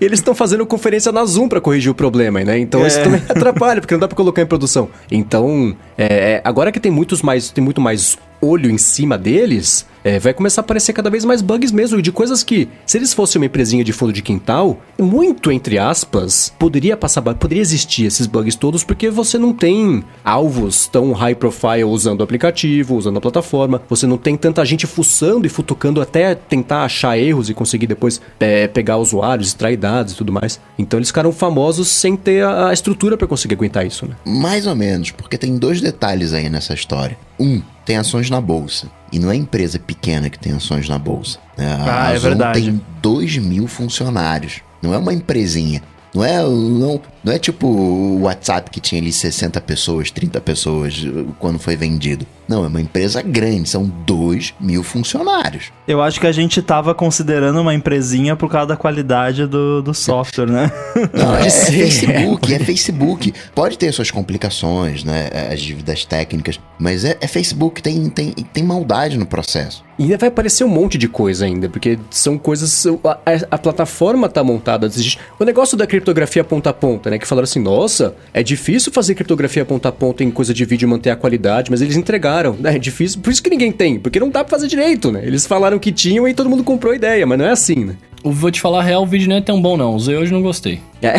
E eles estão fazendo conferência na Zoom pra corrigir o problema, né? Então É. isso também atrapalha, porque não dá pra colocar em produção. Então, é, é, agora que tem muitos mais, tem muito mais olho em cima deles, é, vai começar a aparecer cada vez mais bugs mesmo, de coisas que, se eles fossem uma empresinha de fundo de quintal, muito entre aspas, poderia passar, poderia existir esses bugs todos, porque você não tem alvos tão high profile usando o aplicativo, usando a plataforma, você não tem tanta gente fuçando e futucando até tentar achar erros e conseguir depois é, pegar usuários, extrair dados e tudo mais. Então eles ficaram famosos sem ter a, a estrutura pra conseguir aguentar isso, né? Mais ou menos, porque tem dois detalhes aí nessa história. Um, tem ações na bolsa. E não é empresa pequena que tem ações na bolsa. né? A Ah, é verdade. tem 2 mil funcionários. Não é uma empresinha. Não é, não, não é tipo o WhatsApp que tinha ali 60 pessoas, 30 pessoas quando foi vendido. Não, é uma empresa grande, são 2 mil funcionários. Eu acho que a gente tava considerando uma empresinha por causa da qualidade do, do software, né? Não, é, é. Facebook, é Facebook. Pode ter suas complicações, né? As dívidas técnicas, mas é, é Facebook, tem, tem, tem maldade no processo. E ainda vai aparecer um monte de coisa ainda, porque são coisas. A, a- a plataforma tá montada. O negócio da criptografia ponta a ponta, né? Que falaram assim: nossa, é difícil fazer criptografia ponta a ponta em coisa de vídeo e manter a qualidade, mas eles entregaram, né? É difícil, por isso que ninguém tem, porque não dá pra fazer direito, né? Eles falaram que tinham e todo mundo comprou a ideia, mas não é assim, né? Eu Vou te falar a real, o vídeo não é tão bom não. Usei hoje e não gostei. É.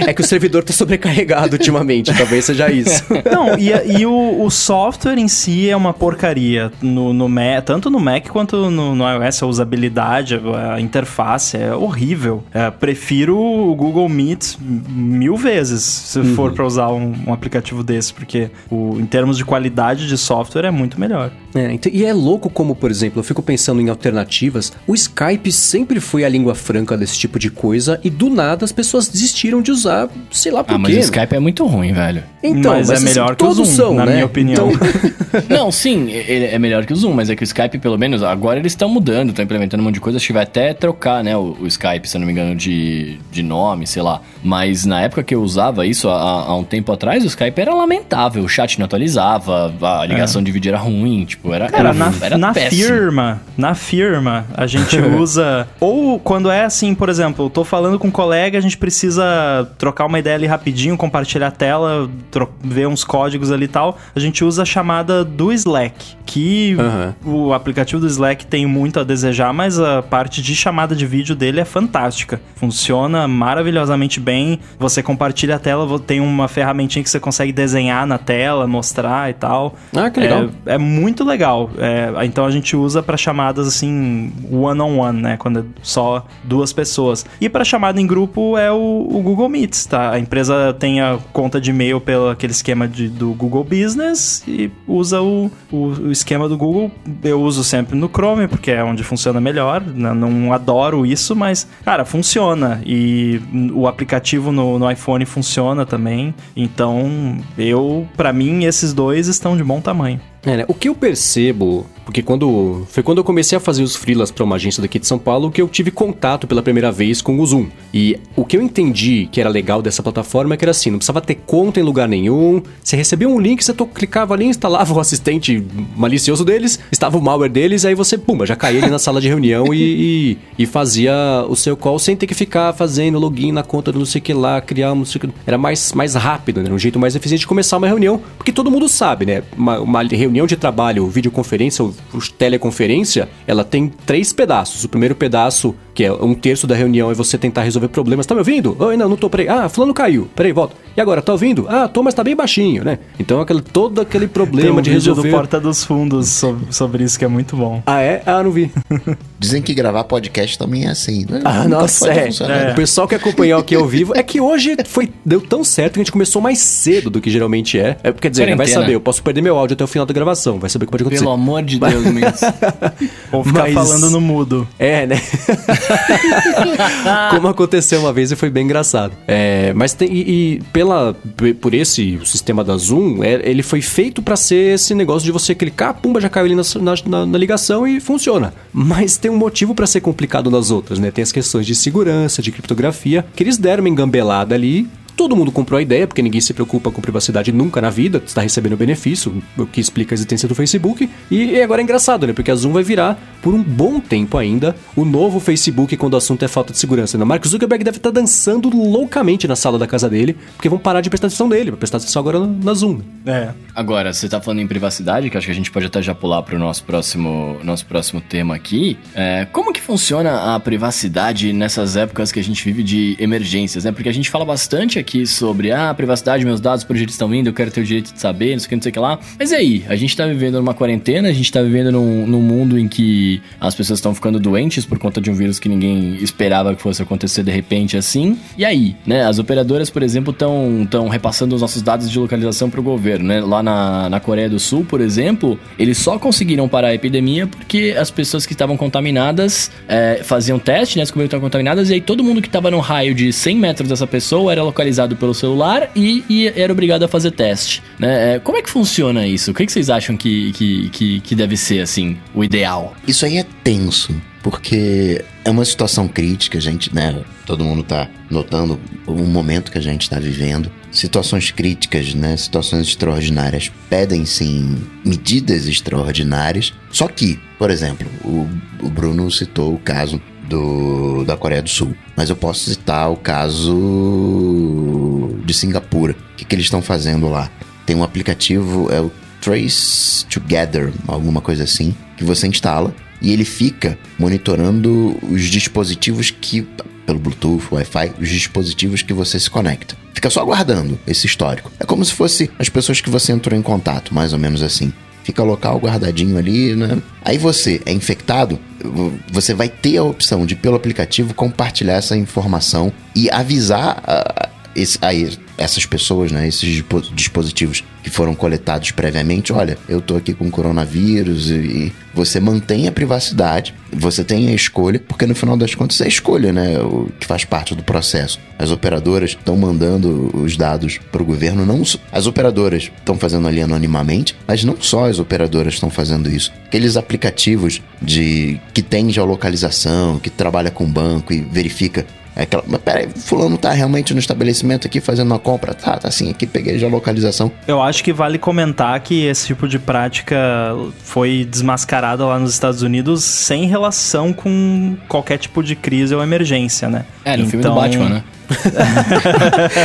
é que o servidor tá sobrecarregado ultimamente, talvez seja isso. Não, e, e o, o software em si é uma porcaria. No, no Mac, tanto no Mac quanto no, no iOS, a usabilidade, a interface é horrível. É, prefiro o Google Meet mil vezes se for pra usar um, um aplicativo desse, porque o, em termos de qualidade de software é muito melhor. É, então- e é louco como, por exemplo, eu fico pensando em alternativas. O Skype sempre foi a língua franca desse tipo de coisa e do nada as pessoas desistiram de usar, sei lá por Ah, mas quê. o né? Skype é muito ruim, velho. Então, Mas é assim, melhor que o todos Zoom, são, na né? minha opinião. Então, Não, sim, ele é melhor que o Zoom, mas é que o Skype, pelo menos, agora eles estão mudando, estão implementando um monte de coisa. Acho que vai até trocar, né, o, o Skype, se eu não me engano, de, de nome, sei lá. Mas na época que eu usava isso, há, há um tempo atrás, o Skype era lamentável. O chat não atualizava, a ligação de vídeo era ruim, tipo, era, Cara, era, na, era na péssimo. firma, na firma, a gente usa. ou quando é assim, por exemplo, eu tô falando com um colega, a gente gente precisa trocar uma ideia ali rapidinho, compartilhar a tela, ver uns códigos ali e tal, a gente usa a chamada do Slack, que uhum. o aplicativo do Slack tem muito a desejar, mas a parte de chamada de vídeo dele é fantástica. Funciona maravilhosamente bem. Você compartilha a tela, tem uma ferramentinha que você consegue desenhar na tela, mostrar e tal. Ah, que legal. É, é muito legal. É, então a gente usa para chamadas assim, one-on-one, -on -one, né? Quando é só duas pessoas. E para chamada em grupo é o, o, Google Meets, tá? A empresa tem a conta de e-mail pelo aquele esquema de, do Google Business e usa o, o, o, esquema do Google. Eu uso sempre no Chrome, porque é onde funciona melhor. Não, né? não adoro isso, mas, cara, funciona. E o aplicativo no, no iPhone funciona também. Então, eu, para mim, esses dois estão de bom tamanho. É, né? O que eu percebo, porque quando foi quando eu comecei a fazer os freelas para uma agência daqui de São Paulo que eu tive contato pela primeira vez com o Zoom. E o que eu entendi que era legal dessa plataforma é que era assim, não precisava ter conta em lugar nenhum. Você recebia um link, você clicava ali, instalava o assistente malicioso deles, estava o malware deles, aí você, pumba, já caía ali na sala de reunião e, e, e, fazia o seu call sem ter que ficar fazendo login na conta do não sei o que lá, criar um não sei que. Era mais, mais rápido, né? Um jeito mais eficiente de começar uma reunião, porque todo mundo sabe, né? Uma, uma reunião reunião de trabalho, videoconferência ou teleconferência, ela tem três pedaços. O primeiro pedaço, que é um terço da reunião, é você tentar resolver problemas. Tá me ouvindo? Oi, não, não tô, peraí. Ah, fulano caiu. Peraí, volta. E agora, tá ouvindo? Ah, tô, mas tá bem baixinho, né? Então, aquele, todo aquele problema Tem um de resolver... do Porta dos Fundos sobre, sobre, isso que é muito bom. Ah, é? Ah, não vi. Dizem que gravar podcast também é assim. Né? Ah, nossa, é, é. O pessoal que acompanhar o que ao vivo... É que hoje foi, deu tão certo que a gente começou mais cedo do que geralmente é. é quer dizer, vai saber, eu posso perder meu áudio até o final da gravação. Vai saber o que pode acontecer. Pelo amor de Deus, mesmo. Ou ficar mas... falando no mudo. É, né? Como aconteceu uma vez e foi bem engraçado. É, mas tem... E, e pela por esse sistema da Zoom, é, ele foi feito para ser esse negócio de você clicar, pumba, já caiu ali na, na, na ligação e funciona. Mas tem um motivo para ser complicado nas outras, né? Tem as questões de segurança, de criptografia, que eles deram uma engambelada ali Todo mundo comprou a ideia, porque ninguém se preocupa com privacidade nunca na vida, está recebendo benefício, o que explica a existência do Facebook. E agora é engraçado, né? Porque a Zoom vai virar, por um bom tempo ainda, o novo Facebook quando o assunto é falta de segurança. Né? Mark Zuckerberg deve estar tá dançando loucamente na sala da casa dele, porque vão parar de prestar atenção nele, vai prestar atenção agora na Zoom. É. Agora, você está falando em privacidade, que acho que a gente pode até já pular para o nosso próximo, nosso próximo tema aqui. É, como que funciona a privacidade nessas épocas que a gente vive de emergências, né? Porque a gente fala bastante aqui sobre ah, privacidade, meus dados por estão vindo, eu quero ter o direito de saber, não sei o que, não sei o que lá. Mas e aí? A gente tá vivendo numa quarentena, a gente tá vivendo num, num mundo em que as pessoas estão ficando doentes por conta de um vírus que ninguém esperava que fosse acontecer de repente assim. E aí, né? As operadoras, por exemplo, estão tão repassando os nossos dados de localização para o governo, né? Lá na, na Coreia do Sul, por exemplo, eles só conseguiram parar a epidemia porque as pessoas que estavam contaminadas é, faziam teste, né? Descobriram que estavam contaminadas, e aí todo mundo que estava no raio de 100 metros dessa pessoa era localizado pelo celular e, e era obrigado a fazer teste. Né? É, como é que funciona isso? O que, que vocês acham que, que, que, que deve ser, assim, o ideal? Isso aí é tenso porque é uma situação crítica, a gente, né? Todo mundo tá notando o momento que a gente está vivendo. Situações críticas, né? Situações extraordinárias pedem sim medidas extraordinárias. Só que, por exemplo, o, o Bruno citou o caso do, da Coreia do Sul. Mas eu posso citar o caso de Singapura. O que, que eles estão fazendo lá? Tem um aplicativo, é o Trace Together, alguma coisa assim, que você instala e ele fica monitorando os dispositivos que, pelo Bluetooth, Wi-Fi, os dispositivos que você se conecta. Fica só guardando esse histórico. É como se fosse as pessoas que você entrou em contato, mais ou menos assim fica local guardadinho ali, né? Aí você é infectado, você vai ter a opção de, pelo aplicativo, compartilhar essa informação e avisar a, esse, aí, essas pessoas, né, esses dispositivos que foram coletados previamente, olha, eu tô aqui com coronavírus e você mantém a privacidade, você tem a escolha, porque no final das contas é a escolha, né, o que faz parte do processo. As operadoras estão mandando os dados para o governo, não as operadoras estão fazendo ali anonimamente, mas não só as operadoras estão fazendo isso. Aqueles aplicativos de que tem geolocalização, que trabalha com banco e verifica é aquela, mas peraí, fulano tá realmente no estabelecimento aqui fazendo uma compra? Tá, tá assim, aqui peguei já a localização. Eu acho que vale comentar que esse tipo de prática foi desmascarada lá nos Estados Unidos sem relação com qualquer tipo de crise ou emergência, né? É, no então, filme do então, Batman, né?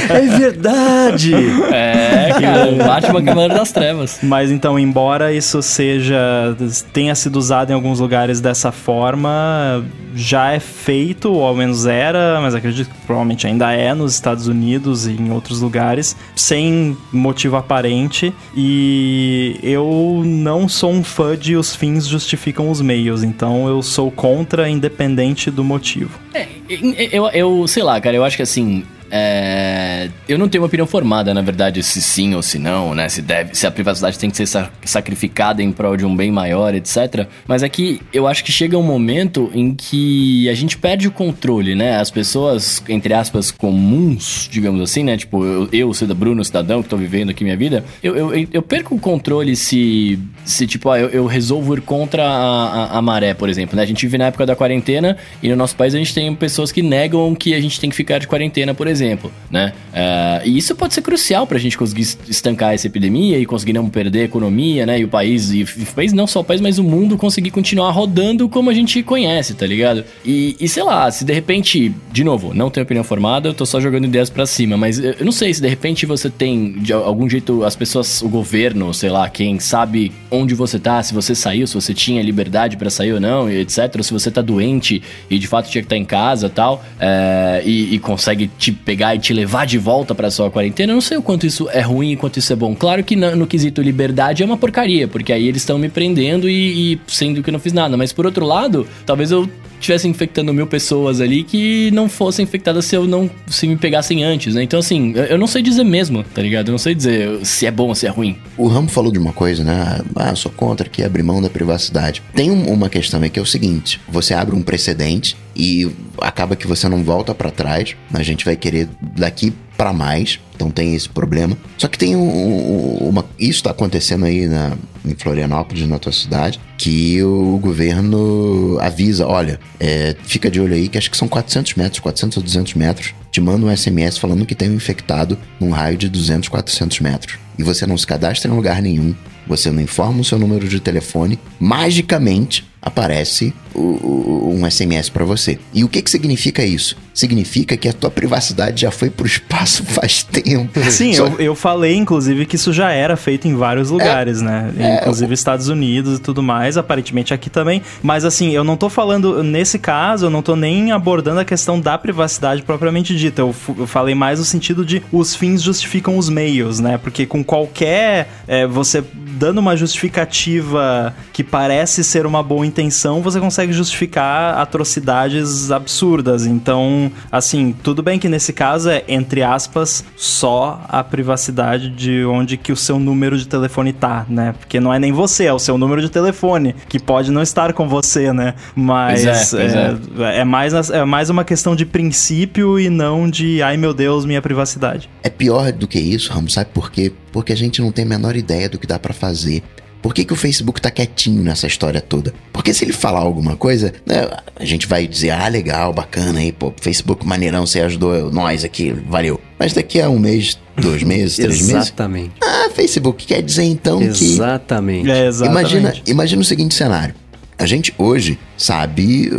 É verdade! É, cara, o Batman Cavaleiro das Trevas. Mas então, embora isso seja. tenha sido usado em alguns lugares dessa forma, já é feito, ou ao menos era, mas acredito que provavelmente ainda é nos Estados Unidos e em outros lugares, sem motivo aparente. E eu não sou um fã de os fins justificam os meios, então eu sou contra, independente do motivo. É, eu, eu sei lá, cara, eu acho que assim, é, eu não tenho uma opinião formada, na verdade, se sim ou se não, né? Se, deve, se a privacidade tem que ser sacrificada em prol de um bem maior, etc. Mas é que eu acho que chega um momento em que a gente perde o controle, né? As pessoas, entre aspas, comuns, digamos assim, né? Tipo, eu, eu Bruno, cidadão, que tô vivendo aqui minha vida, eu, eu, eu perco o controle se, se tipo, ah, eu, eu resolvo ir contra a, a, a maré, por exemplo, né? A gente vive na época da quarentena e no nosso país a gente tem pessoas que negam que a gente tem que ficar de quarentena, por exemplo exemplo, né? Uh, e isso pode ser crucial para a gente conseguir estancar essa epidemia e conseguir não perder a economia, né? E o país, e país, não só o país, mas o mundo conseguir continuar rodando como a gente conhece, tá ligado? E, e sei lá, se de repente, de novo, não tenho opinião formada, eu tô só jogando ideias para cima, mas eu não sei se de repente você tem, de algum jeito, as pessoas, o governo, sei lá, quem sabe onde você tá, se você saiu, se você tinha liberdade para sair ou não, etc. Se você tá doente e de fato tinha que estar tá em casa tal, é, e, e consegue te pegar e te levar de volta para sua quarentena, eu não sei o quanto isso é ruim e quanto isso é bom. Claro que no, no quesito liberdade é uma porcaria, porque aí eles estão me prendendo e, e sendo que eu não fiz nada. Mas por outro lado, talvez eu estivesse infectando mil pessoas ali que não fossem infectadas se eu não se me pegassem antes, né? Então, assim, eu não sei dizer mesmo, tá ligado? Eu não sei dizer se é bom ou se é ruim. O Ramo falou de uma coisa, né? Ah, sou contra que abrir mão da privacidade. Tem um, uma questão aí que é o seguinte: você abre um precedente e acaba que você não volta para trás. A gente vai querer daqui para mais, então tem esse problema. Só que tem um, uma. Isso está acontecendo aí na, em Florianópolis, na tua cidade, que o governo avisa: olha, é, fica de olho aí, que acho que são 400 metros, 400 ou 200 metros. Te manda um SMS falando que tem um infectado num raio de 200, 400 metros. E você não se cadastra em lugar nenhum, você não informa o seu número de telefone, magicamente aparece um SMS para você. E o que, que significa isso? Significa que a tua privacidade já foi pro espaço faz tempo. Sim, Só... eu, eu falei, inclusive, que isso já era feito em vários lugares, é, né? É, inclusive Estados Unidos e tudo mais, aparentemente aqui também. Mas assim, eu não tô falando, nesse caso, eu não tô nem abordando a questão da privacidade propriamente dita. Eu, eu falei mais no sentido de os fins justificam os meios, né? Porque com qualquer. É, você dando uma justificativa que parece ser uma boa intenção, você consegue justificar atrocidades absurdas. Então, assim, tudo bem que nesse caso é, entre aspas, só a privacidade de onde que o seu número de telefone tá, né? Porque não é nem você, é o seu número de telefone, que pode não estar com você, né? Mas pois é, pois é, é. é, mais, é mais uma questão de princípio e não de, ai meu Deus, minha privacidade. É pior do que isso, Ramos, sabe por quê? Porque a gente não tem a menor ideia do que dá para fazer. Por que, que o Facebook tá quietinho nessa história toda? Porque se ele falar alguma coisa, né, a gente vai dizer, ah, legal, bacana aí, pô, Facebook maneirão, você ajudou nós aqui, valeu. Mas daqui a um mês, dois meses, três meses. Exatamente. Ah, Facebook quer dizer então exatamente. que. Exatamente. É, exatamente. Imagina, imagina o seguinte cenário. A gente hoje sabe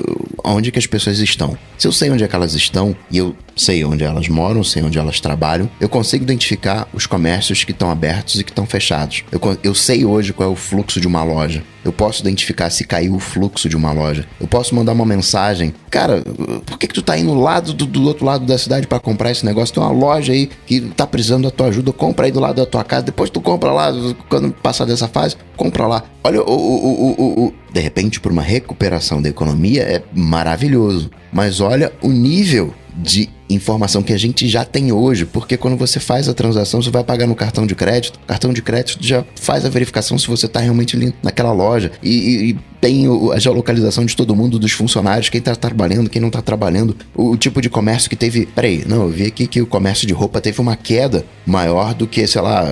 onde que as pessoas estão. Se eu sei onde é que elas estão e eu sei onde elas moram, sei onde elas trabalham, eu consigo identificar os comércios que estão abertos e que estão fechados. Eu, eu sei hoje qual é o fluxo de uma loja. Eu posso identificar se caiu o fluxo de uma loja. Eu posso mandar uma mensagem. Cara, por que, que tu tá indo lado do, do outro lado da cidade para comprar esse negócio? Tem uma loja aí que tá precisando da tua ajuda. Compra aí do lado da tua casa. Depois tu compra lá, quando passar dessa fase, compra lá. Olha, o, o, o, o, de repente, por uma recuperação da economia, é maravilhoso. Mas olha o nível de informação que a gente já tem hoje, porque quando você faz a transação, você vai pagar no cartão de crédito, cartão de crédito já faz a verificação se você está realmente naquela loja e, e, tem a geolocalização de todo mundo, dos funcionários, quem está trabalhando, quem não está trabalhando, o, o, tipo de comércio que teve. Peraí, não, eu vi aqui que o comércio de roupa teve uma queda maior do que, sei lá,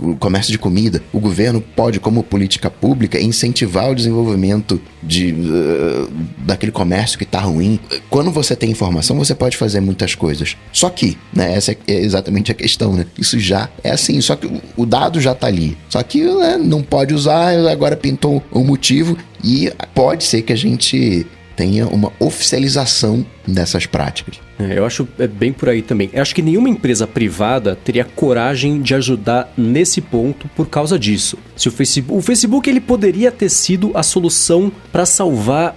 o comércio de comida. O governo pode, como política pública, incentivar o desenvolvimento de, uh, daquele comércio que está ruim. Quando você tem informação, você pode fazer muitas coisas. Só que, né, essa é exatamente a questão, né? Isso já é assim, só que o dado já tá ali. Só que né, não pode usar, agora pintou um motivo e pode ser que a gente tenha uma oficialização dessas práticas. É, eu acho é bem por aí também. Eu acho que nenhuma empresa privada teria coragem de ajudar nesse ponto por causa disso. Se o Facebook, o Facebook ele poderia ter sido a solução para salvar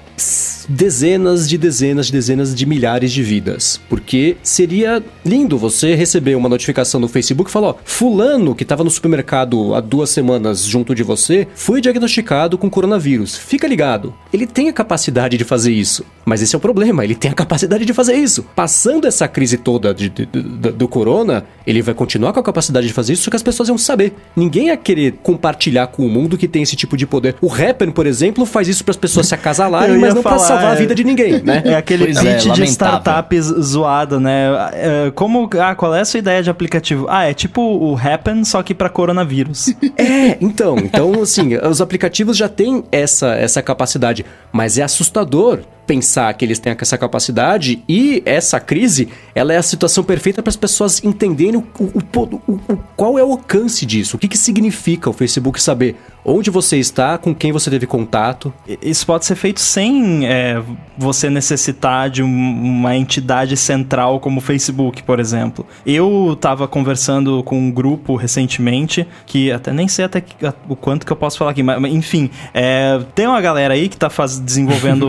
dezenas de dezenas de dezenas de milhares de vidas. Porque seria lindo você receber uma notificação no Facebook e falar: ó, Fulano, que estava no supermercado há duas semanas junto de você, foi diagnosticado com coronavírus. Fica ligado. Ele tem a capacidade de fazer isso. Mas esse é o problema, ele tem a capacidade de fazer isso. Passando essa crise toda de, de, de, do corona, ele vai continuar com a capacidade de fazer isso, só que as pessoas iam saber. Ninguém ia querer compartilhar com o mundo que tem esse tipo de poder. O Rapper, por exemplo, faz isso para as pessoas se acasalarem, mas não para salvar é, a vida de ninguém, né? É aquele pois pitch é, de startup zoado, né? É, como, ah, qual é a sua ideia de aplicativo? Ah, é tipo o Happen, só que para coronavírus. é, então, então assim, os aplicativos já têm essa essa capacidade, mas é assustador pensar que eles têm essa capacidade e essa crise, ela é a situação perfeita para as pessoas entenderem o, o, o, o, qual é o alcance disso, o que, que significa o Facebook saber onde você está, com quem você teve contato. Isso pode ser feito sem é, você necessitar de um, uma entidade central como o Facebook, por exemplo. Eu estava conversando com um grupo recentemente, que até nem sei até que, o quanto que eu posso falar aqui, mas enfim, é, tem uma galera aí que está desenvolvendo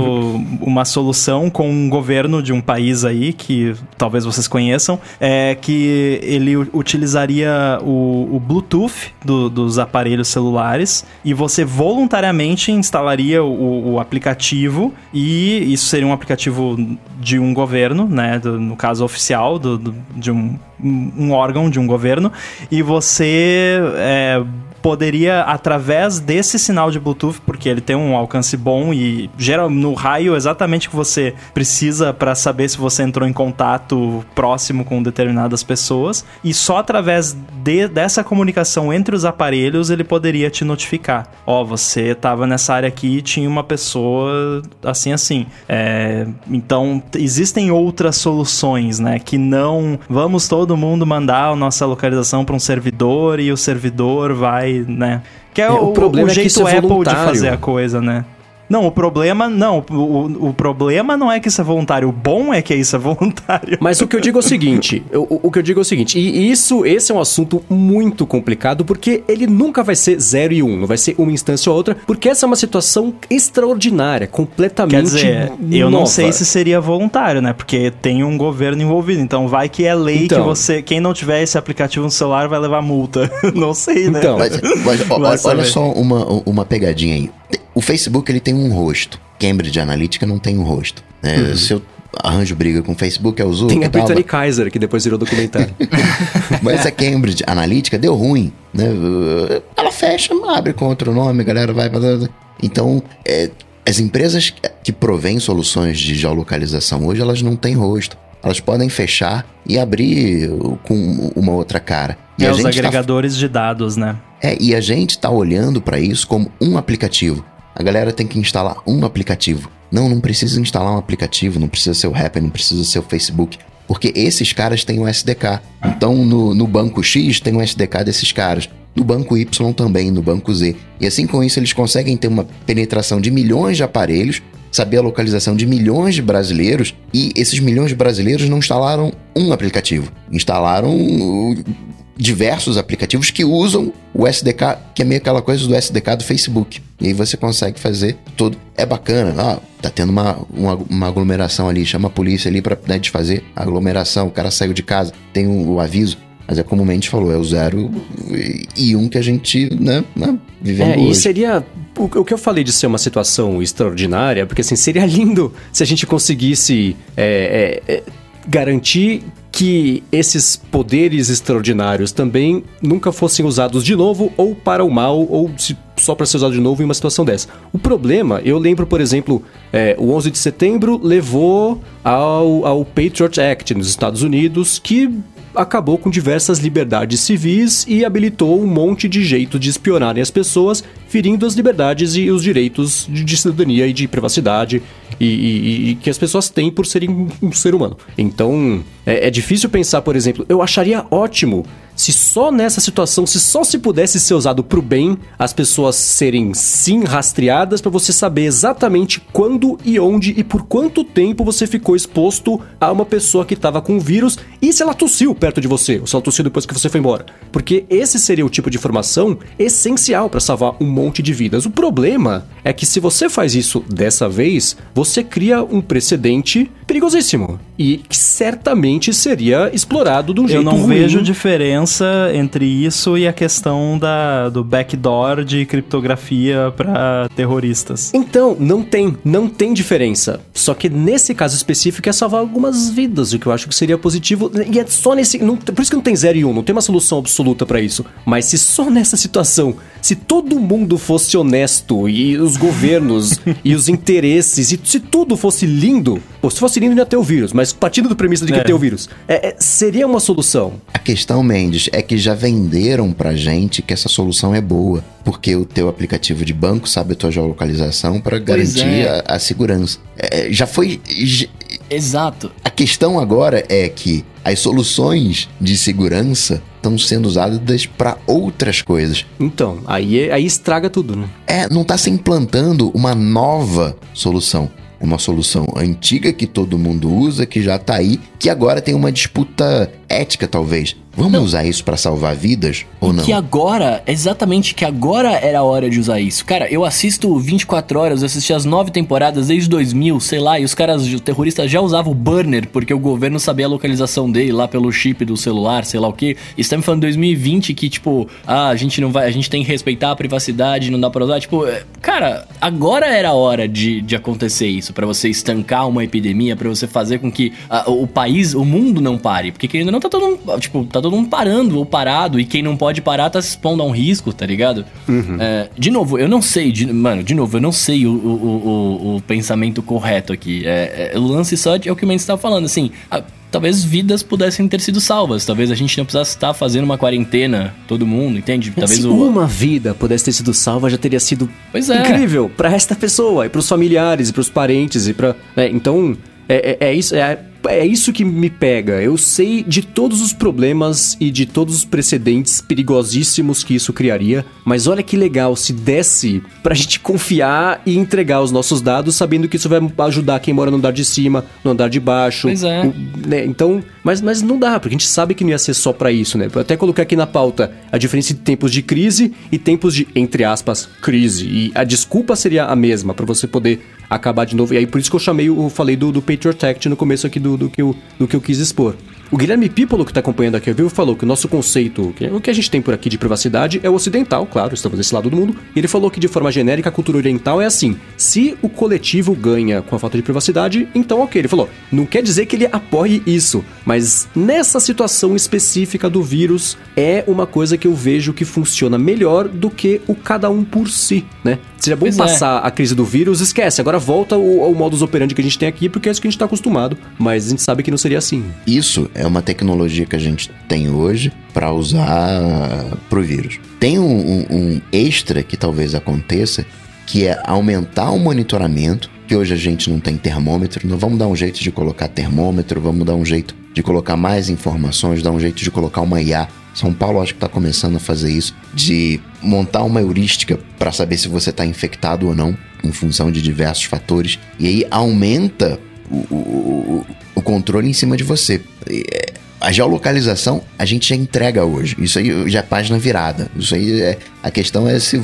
uma solução com um governo de um país aí, que talvez vocês conheçam, é, que ele utilizaria o, o Bluetooth do, dos aparelhos celulares e você voluntariamente instalaria o, o aplicativo e isso seria um aplicativo de um governo, né, do, no caso oficial do, do de um, um órgão de um governo e você é, poderia, através desse sinal de Bluetooth, porque ele tem um alcance bom e gera no raio exatamente que você precisa para saber se você entrou em contato próximo com determinadas pessoas, e só através de, dessa comunicação entre os aparelhos ele poderia te notificar. Ó, oh, você estava nessa área aqui e tinha uma pessoa assim assim. É, então existem outras soluções, né? Que não vamos todo mundo mandar a nossa localização para um servidor e o servidor vai né? Que é, é o, o, problema o jeito é Apple de fazer a coisa, né? Não, o problema não. O, o problema não é que isso é voluntário. O bom é que isso é voluntário. Mas o que eu digo é o seguinte: o, o que eu digo é o seguinte, e isso, esse é um assunto muito complicado, porque ele nunca vai ser zero e um, não vai ser uma instância ou outra, porque essa é uma situação extraordinária, completamente. Quer dizer, eu não sei se seria voluntário, né? Porque tem um governo envolvido. Então vai que é lei então, que você. Quem não tiver esse aplicativo no celular vai levar multa. não sei, né? Então, mas, mas olha, olha só uma, uma pegadinha aí o Facebook ele tem um rosto. Cambridge Analytica não tem um rosto. Né? Uhum. Se eu arranjo briga com o Facebook, é o Zuck Tem a Brittany Kaiser, que depois virou documentário. Mas a Cambridge Analytica deu ruim. Né? Ela fecha, abre com outro nome, a galera vai... Então, é, as empresas que provêm soluções de geolocalização hoje, elas não têm rosto. Elas podem fechar e abrir com uma outra cara. E é, os tá agregadores tá... de dados, né? É, e a gente está olhando para isso como um aplicativo. A galera tem que instalar um aplicativo. Não, não precisa instalar um aplicativo, não precisa ser o Rapper, não precisa ser o Facebook. Porque esses caras têm um SDK. Então, no, no banco X tem um SDK desses caras. No banco Y também, no banco Z. E assim com isso eles conseguem ter uma penetração de milhões de aparelhos, saber a localização de milhões de brasileiros, e esses milhões de brasileiros não instalaram um aplicativo. Instalaram diversos aplicativos que usam o SDK, que é meio aquela coisa do SDK do Facebook. E aí você consegue fazer tudo. É bacana, ah, tá tendo uma, uma, uma aglomeração ali, chama a polícia ali pra né, desfazer a aglomeração, o cara saiu de casa, tem o um, um aviso. Mas é como o Mendes falou, é o zero e um que a gente, né, né vivendo é, hoje. E seria o, o, que eu falei de ser uma situação extraordinária, porque assim, seria lindo se a gente conseguisse é, é, é garantir que esses poderes extraordinários também nunca fossem usados de novo ou para o mal ou se, só para ser usado de novo em uma situação dessa. O problema, eu lembro, por exemplo, é, o 11 de setembro levou ao, ao Patriot Act nos Estados Unidos, que acabou com diversas liberdades civis e habilitou um monte de jeitos de espionarem as pessoas, ferindo as liberdades e os direitos de cidadania e de privacidade e, e, e que as pessoas têm por serem um ser humano. Então, é, é difícil pensar, por exemplo, eu acharia ótimo se só nessa situação, se só se pudesse ser usado pro bem, as pessoas serem sim rastreadas para você saber exatamente quando e onde e por quanto tempo você ficou exposto a uma pessoa que tava com o vírus e se ela tossiu perto de você, ou se ela tossiu depois que você foi embora. Porque esse seria o tipo de informação essencial para salvar um monte de vidas. O problema é que se você faz isso dessa vez, você cria um precedente perigosíssimo e que certamente seria explorado de um Eu jeito não ruim. vejo diferença entre isso e a questão da, do backdoor de criptografia para terroristas. Então, não tem, não tem diferença. Só que nesse caso específico é salvar algumas vidas, o que eu acho que seria positivo. E é só nesse. Não, por isso que não tem 0 e 1, um, não tem uma solução absoluta pra isso. Mas se só nessa situação, se todo mundo fosse honesto, e os governos, e os interesses, e se tudo fosse lindo, ou se fosse lindo não ia ter o vírus, mas partindo do premissa de que É. tem o vírus, é- é- seria uma solução. A questão, Mendes, é que já venderam pra gente que essa solução é boa, porque o teu aplicativo de banco sabe a tua geolocalização para garantir é. a, a segurança. É, já foi. Exato. A questão agora é que as soluções de segurança estão sendo usadas para outras coisas. Então, aí, é- aí estraga tudo, né? É, não está se implantando uma nova solução. Uma solução antiga que todo mundo usa, que já tá aí, que agora tem uma disputa ética, talvez. Vamos Não. usar isso para salvar vidas ou não? Que agora, exatamente que agora era a hora de usar isso. Cara, eu assisto 24 horas, eu assisti as nove temporadas desde 2000, sei lá, e os caras, os terroristas já usavam o burner, porque o governo sabia a localização dele lá pelo chip do celular, sei lá o que. E estamos falando em 2020 que, tipo, ah, a gente não vai, a gente tem que respeitar a privacidade, não dá pra usar. Tipo, é, cara, agora era a hora de, de acontecer isso, pra você estancar uma epidemia, pra você fazer com que ah, o país, o mundo não pare. Porque querendo ou não, tá todo mundo, tipo, tá todo mundo parando ou parado, e quem não pode parar tá se expondo a um risco, tá ligado? É, de novo, eu não sei, de- mano, de novo, eu não sei o, o, o- o- pensamento correto aqui. É, é, o lance só é o que o Mendes tava falando, assim. ah, Talvez vidas pudessem ter sido salvas. Talvez a gente não precisasse estar fazendo uma quarentena, todo mundo, entende? Talvez Se o. uma vida pudesse ter sido salva, já teria sido Pois é. incrível pra esta pessoa, e pros familiares, e pros parentes, e pra. é, então, é, é- é isso. É, é isso que me pega. Eu sei de todos os problemas e de todos os precedentes perigosíssimos que isso criaria, mas olha que legal se desse pra gente confiar e entregar os nossos dados, sabendo que isso vai ajudar quem mora no andar de cima, no andar de baixo. Pois é. o- né, Então, mas, mas não dá, porque a gente sabe que não ia ser só pra isso, né? Eu até coloquei aqui na pauta a diferença entre tempos de crise e tempos de, entre aspas, crise. E a desculpa seria a mesma pra você poder acabar de novo. E aí por isso que eu chamei, o falei do, do Patriot Act no começo aqui do, do, que eu, do que eu quis expor. O Guilherme Pipolo, que tá acompanhando aqui ao vivo, falou que o nosso conceito, que- o que a gente tem por aqui de privacidade é o ocidental, claro, estamos desse lado do mundo. E ele falou que de forma genérica a cultura oriental é assim: se o coletivo ganha com a falta de privacidade, então ok. Ele falou, não quer dizer que ele apoie isso, mas nessa situação específica do vírus é uma coisa que eu vejo que funciona melhor do que o cada um por si, né? Seria bom Pois é. passar a crise do vírus, esquece, agora volta o, ao modus operandi que a gente tem aqui, porque é isso que a gente tá acostumado, mas a gente sabe que não seria assim. Isso é uma tecnologia que a gente tem hoje para usar pro vírus. Tem um, um- um extra que talvez aconteça, que é aumentar o monitoramento, que hoje a gente não tem termômetro, não vamos dar um jeito de colocar termômetro, vamos dar um jeito de colocar mais informações, dar um jeito de colocar uma IA. São Paulo acho que está começando a fazer isso, de montar uma heurística para saber se você está infectado ou não, em função de diversos fatores, e aí aumenta o, o- o- controle em cima de você. É, A geolocalização a gente já entrega hoje. Isso aí já é página virada. Isso aí é. A questão é se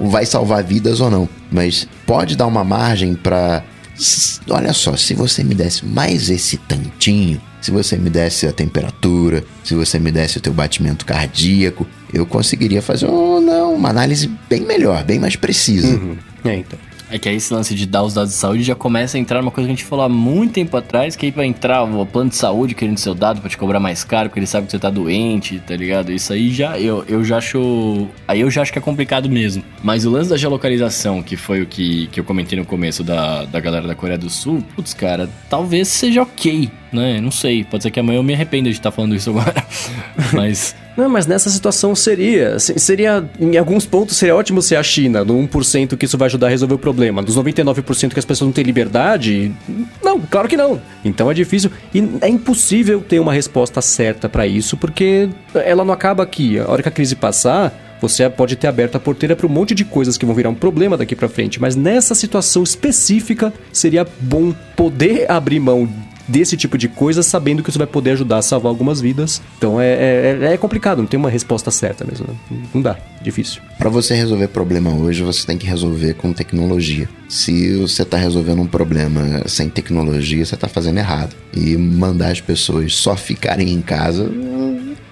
vai salvar vidas ou não. Mas pode dar uma margem para. Olha só, se você me desse mais esse tantinho, se você me desse a temperatura, se você me desse o teu batimento cardíaco, eu conseguiria fazer oh, não, uma análise bem melhor, bem mais precisa. É, então. É que aí esse lance de dar os dados de saúde já começa a entrar numa coisa que a gente falou há muito tempo atrás, que aí vai entrar o plano de saúde querendo seu dado pra te cobrar mais caro, porque ele sabe que você tá doente, tá ligado? Isso aí já, eu, eu já acho... Aí eu já acho que é complicado mesmo. Mas o lance da geolocalização, que foi o que, que eu comentei no começo da, da galera da Coreia do Sul, putz, cara, talvez seja ok. Né? Não sei, pode ser que amanhã eu me arrependa de estar falando isso agora. Mas Não, mas nessa situação seria. se- Seria. Em alguns pontos seria ótimo ser a China, no 1% que isso vai ajudar a resolver o problema. Dos 99% que as pessoas não têm liberdade. Não, claro que não. Então é difícil. E é impossível ter uma resposta certa pra isso, porque ela não acaba aqui. A hora que a crise passar. Você pode ter aberto a porteira para um monte de coisas que vão virar um problema daqui pra frente, mas nessa situação específica seria bom poder abrir mão desse tipo de coisa, sabendo que isso vai poder ajudar a salvar algumas vidas. Então é, é, é complicado, não tem uma resposta certa mesmo. né? Não dá, difícil. Para você resolver problema hoje, você tem que resolver com tecnologia. Se você tá resolvendo um problema sem tecnologia, você tá fazendo errado. E mandar as pessoas só ficarem em casa,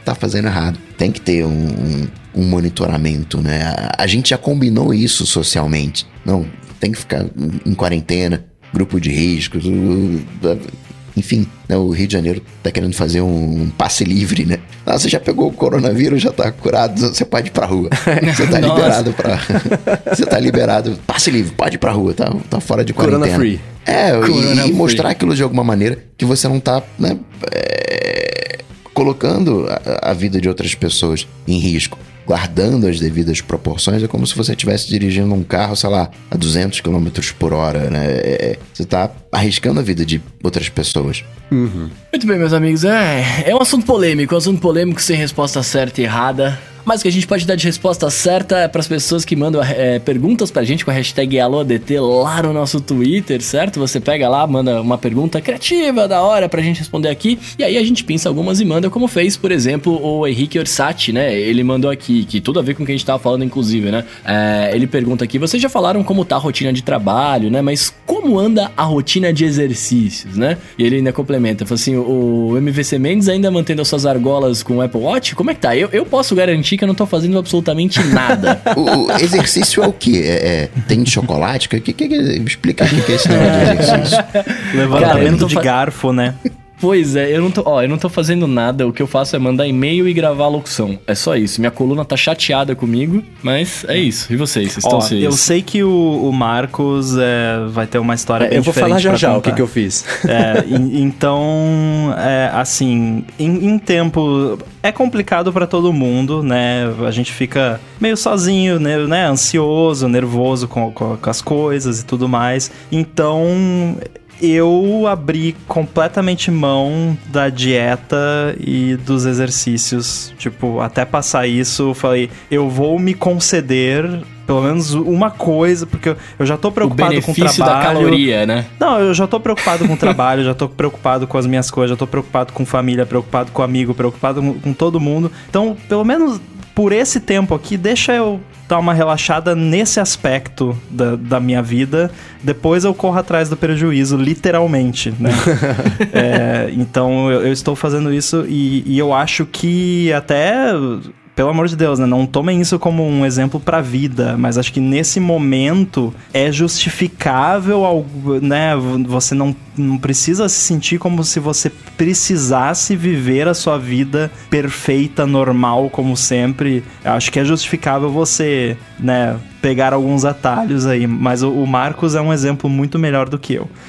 tá fazendo errado. Tem que ter um, um- um monitoramento, né? A, a gente já combinou isso socialmente. Não, tem que ficar em quarentena, grupo de riscos, o- enfim, né, o Rio de Janeiro tá querendo fazer um, um passe livre, né? Ah, você já pegou o coronavírus, já tá curado, você pode ir pra rua. Você tá liberado pra. você tá liberado. Passe livre, pode ir pra rua, tá, tá fora de Corona quarentena. free. É, e- Corona e, free. mostrar aquilo de alguma maneira que você não tá, né? é, colocando a, a vida de outras pessoas em risco. Guardando as devidas proporções, é como se você estivesse dirigindo um carro, sei lá, a 200 km por hora, né? É, você tá arriscando a vida de outras pessoas. Muito bem, meus amigos. É, é um assunto polêmico, um assunto polêmico sem resposta certa e errada. Mas o que a gente pode dar de resposta certa é para as pessoas que mandam é, perguntas pra gente com a hashtag AlôADT lá no nosso Twitter, certo? Você pega lá, manda uma pergunta criativa, da hora, pra gente responder aqui. E aí a gente pinça algumas e manda, como fez, por exemplo, o Henrique Orsatti, né? Ele mandou aqui, que tudo a ver com o que a gente tava falando, inclusive, né? É, ele pergunta aqui: vocês já falaram como tá a rotina de trabalho, né? Mas como anda a rotina de exercícios, né? E ele ainda complementa, fala assim: o MVC Mendes ainda mantendo as suas argolas com o Apple Watch? Como é que tá? Eu, eu posso garantir que eu não tô fazendo absolutamente nada. O, o exercício é o quê? É, é- tem chocolate? Que, que, que, explica o que é esse negócio de exercício. Levantamento de fa- garfo, né? Pois é, eu não tô, ó, eu não tô fazendo nada. O que eu faço é mandar e-mail e gravar a locução. É só isso. Minha coluna tá chateada comigo, mas é isso. E vocês? Vocês estão Ó, se. eu sei que o, o Marcos é, vai ter uma história bem eu vou falar diferente já já o que, que eu fiz. É, en- então, é, assim, em, em tempo é complicado pra todo mundo, né? A gente fica meio sozinho, né? né? Ansioso, nervoso com, com, com as coisas e tudo mais. Então, eu abri completamente mão da dieta e dos exercícios. Tipo, até passar isso, eu falei, eu vou me conceder pelo menos uma coisa, porque eu- já tô o preocupado com o trabalho. da caloria, né? Não, eu já tô preocupado com o trabalho, já tô preocupado com as minhas coisas, já tô preocupado com família, preocupado com amigo, preocupado com todo mundo. Então, pelo menos por esse tempo aqui, deixa eu dar uma relaxada nesse aspecto da, da minha vida. Depois eu corro atrás do prejuízo, literalmente, né? É, então eu, eu estou fazendo isso e, e eu acho que até. Pelo amor de Deus, né? Não tomem isso como um exemplo pra vida, mas acho que nesse momento é justificável, algo, né? Você não, não precisa se sentir como se você precisasse viver a sua vida perfeita, normal, como sempre. Eu acho que é justificável você, né? Pegar alguns atalhos aí, mas o, Marcos é um exemplo muito melhor do que eu.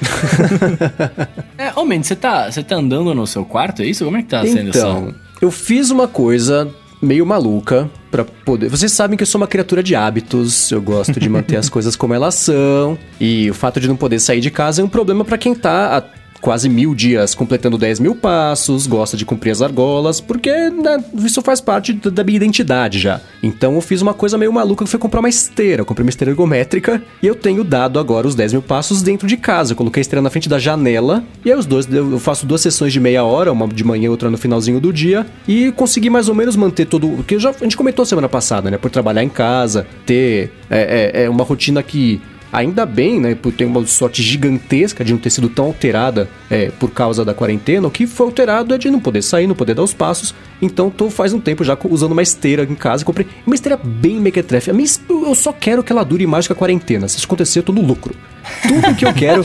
É, Mendes, você tá, você tá andando no seu quarto, é isso? Como é que tá sendo Então, essa... eu fiz uma coisa meio maluca pra poder. Vocês sabem que eu sou uma criatura de hábitos, eu gosto de manter as coisas como elas são, e o fato de não poder sair de casa é um problema pra quem tá há quase mil dias completando 10 mil passos, gosta de cumprir as argolas, porque né, isso faz parte da minha identidade já. Então eu fiz uma coisa meio maluca que foi comprar uma esteira. Eu comprei uma esteira ergométrica e eu tenho dado agora os 10 mil passos dentro de casa. Eu coloquei a esteira na frente da janela e aí os dois, eu faço duas sessões de meia hora, uma de manhã e outra no finalzinho do dia, e consegui mais ou menos manter todo. Porque já, a gente comentou semana passada, né? Por trabalhar em casa, ter é, é, é uma rotina que Ainda bem, né, por ter uma sorte gigantesca de não ter sido tão alterada é, por causa da quarentena. O que foi alterado é de não poder sair, não poder dar os passos. Então, tô faz um tempo já usando uma esteira em casa. Comprei uma esteira bem mequetrefe. Eu só quero que ela dure mais que a quarentena. Se isso acontecer, eu tô no lucro. Tudo que eu quero.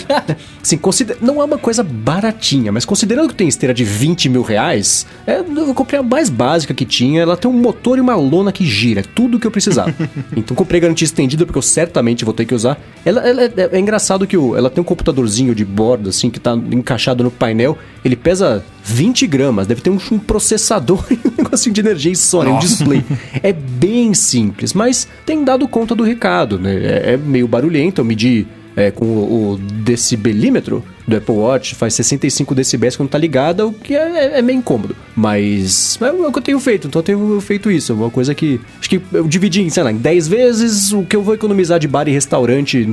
assim, consider... não é uma coisa baratinha, mas considerando que tem esteira de 20 mil reais, é, eu comprei a mais básica que tinha. Ela tem um motor e uma lona que gira, é tudo que eu precisava. então comprei garantia estendida, porque eu certamente vou ter que usar. Ela, ela é, é, engraçado que o, ela tem um computadorzinho de bordo, assim, que tá encaixado no painel. Ele pesa 20 gramas, deve ter um, um processador e um negocinho de energia Sony, um display. é bem simples, mas tem dado conta do recado, né? É, é meio barulhento, eu medi é, com o, o decibelímetro do Apple Watch faz 65 decibéis quando tá ligada, o que é, é, é, meio incômodo. Mas é o que eu tenho feito, então eu tenho feito isso. É uma coisa que. Acho que eu dividi em, sei lá, em 10 vezes o que eu vou economizar de bar e restaurante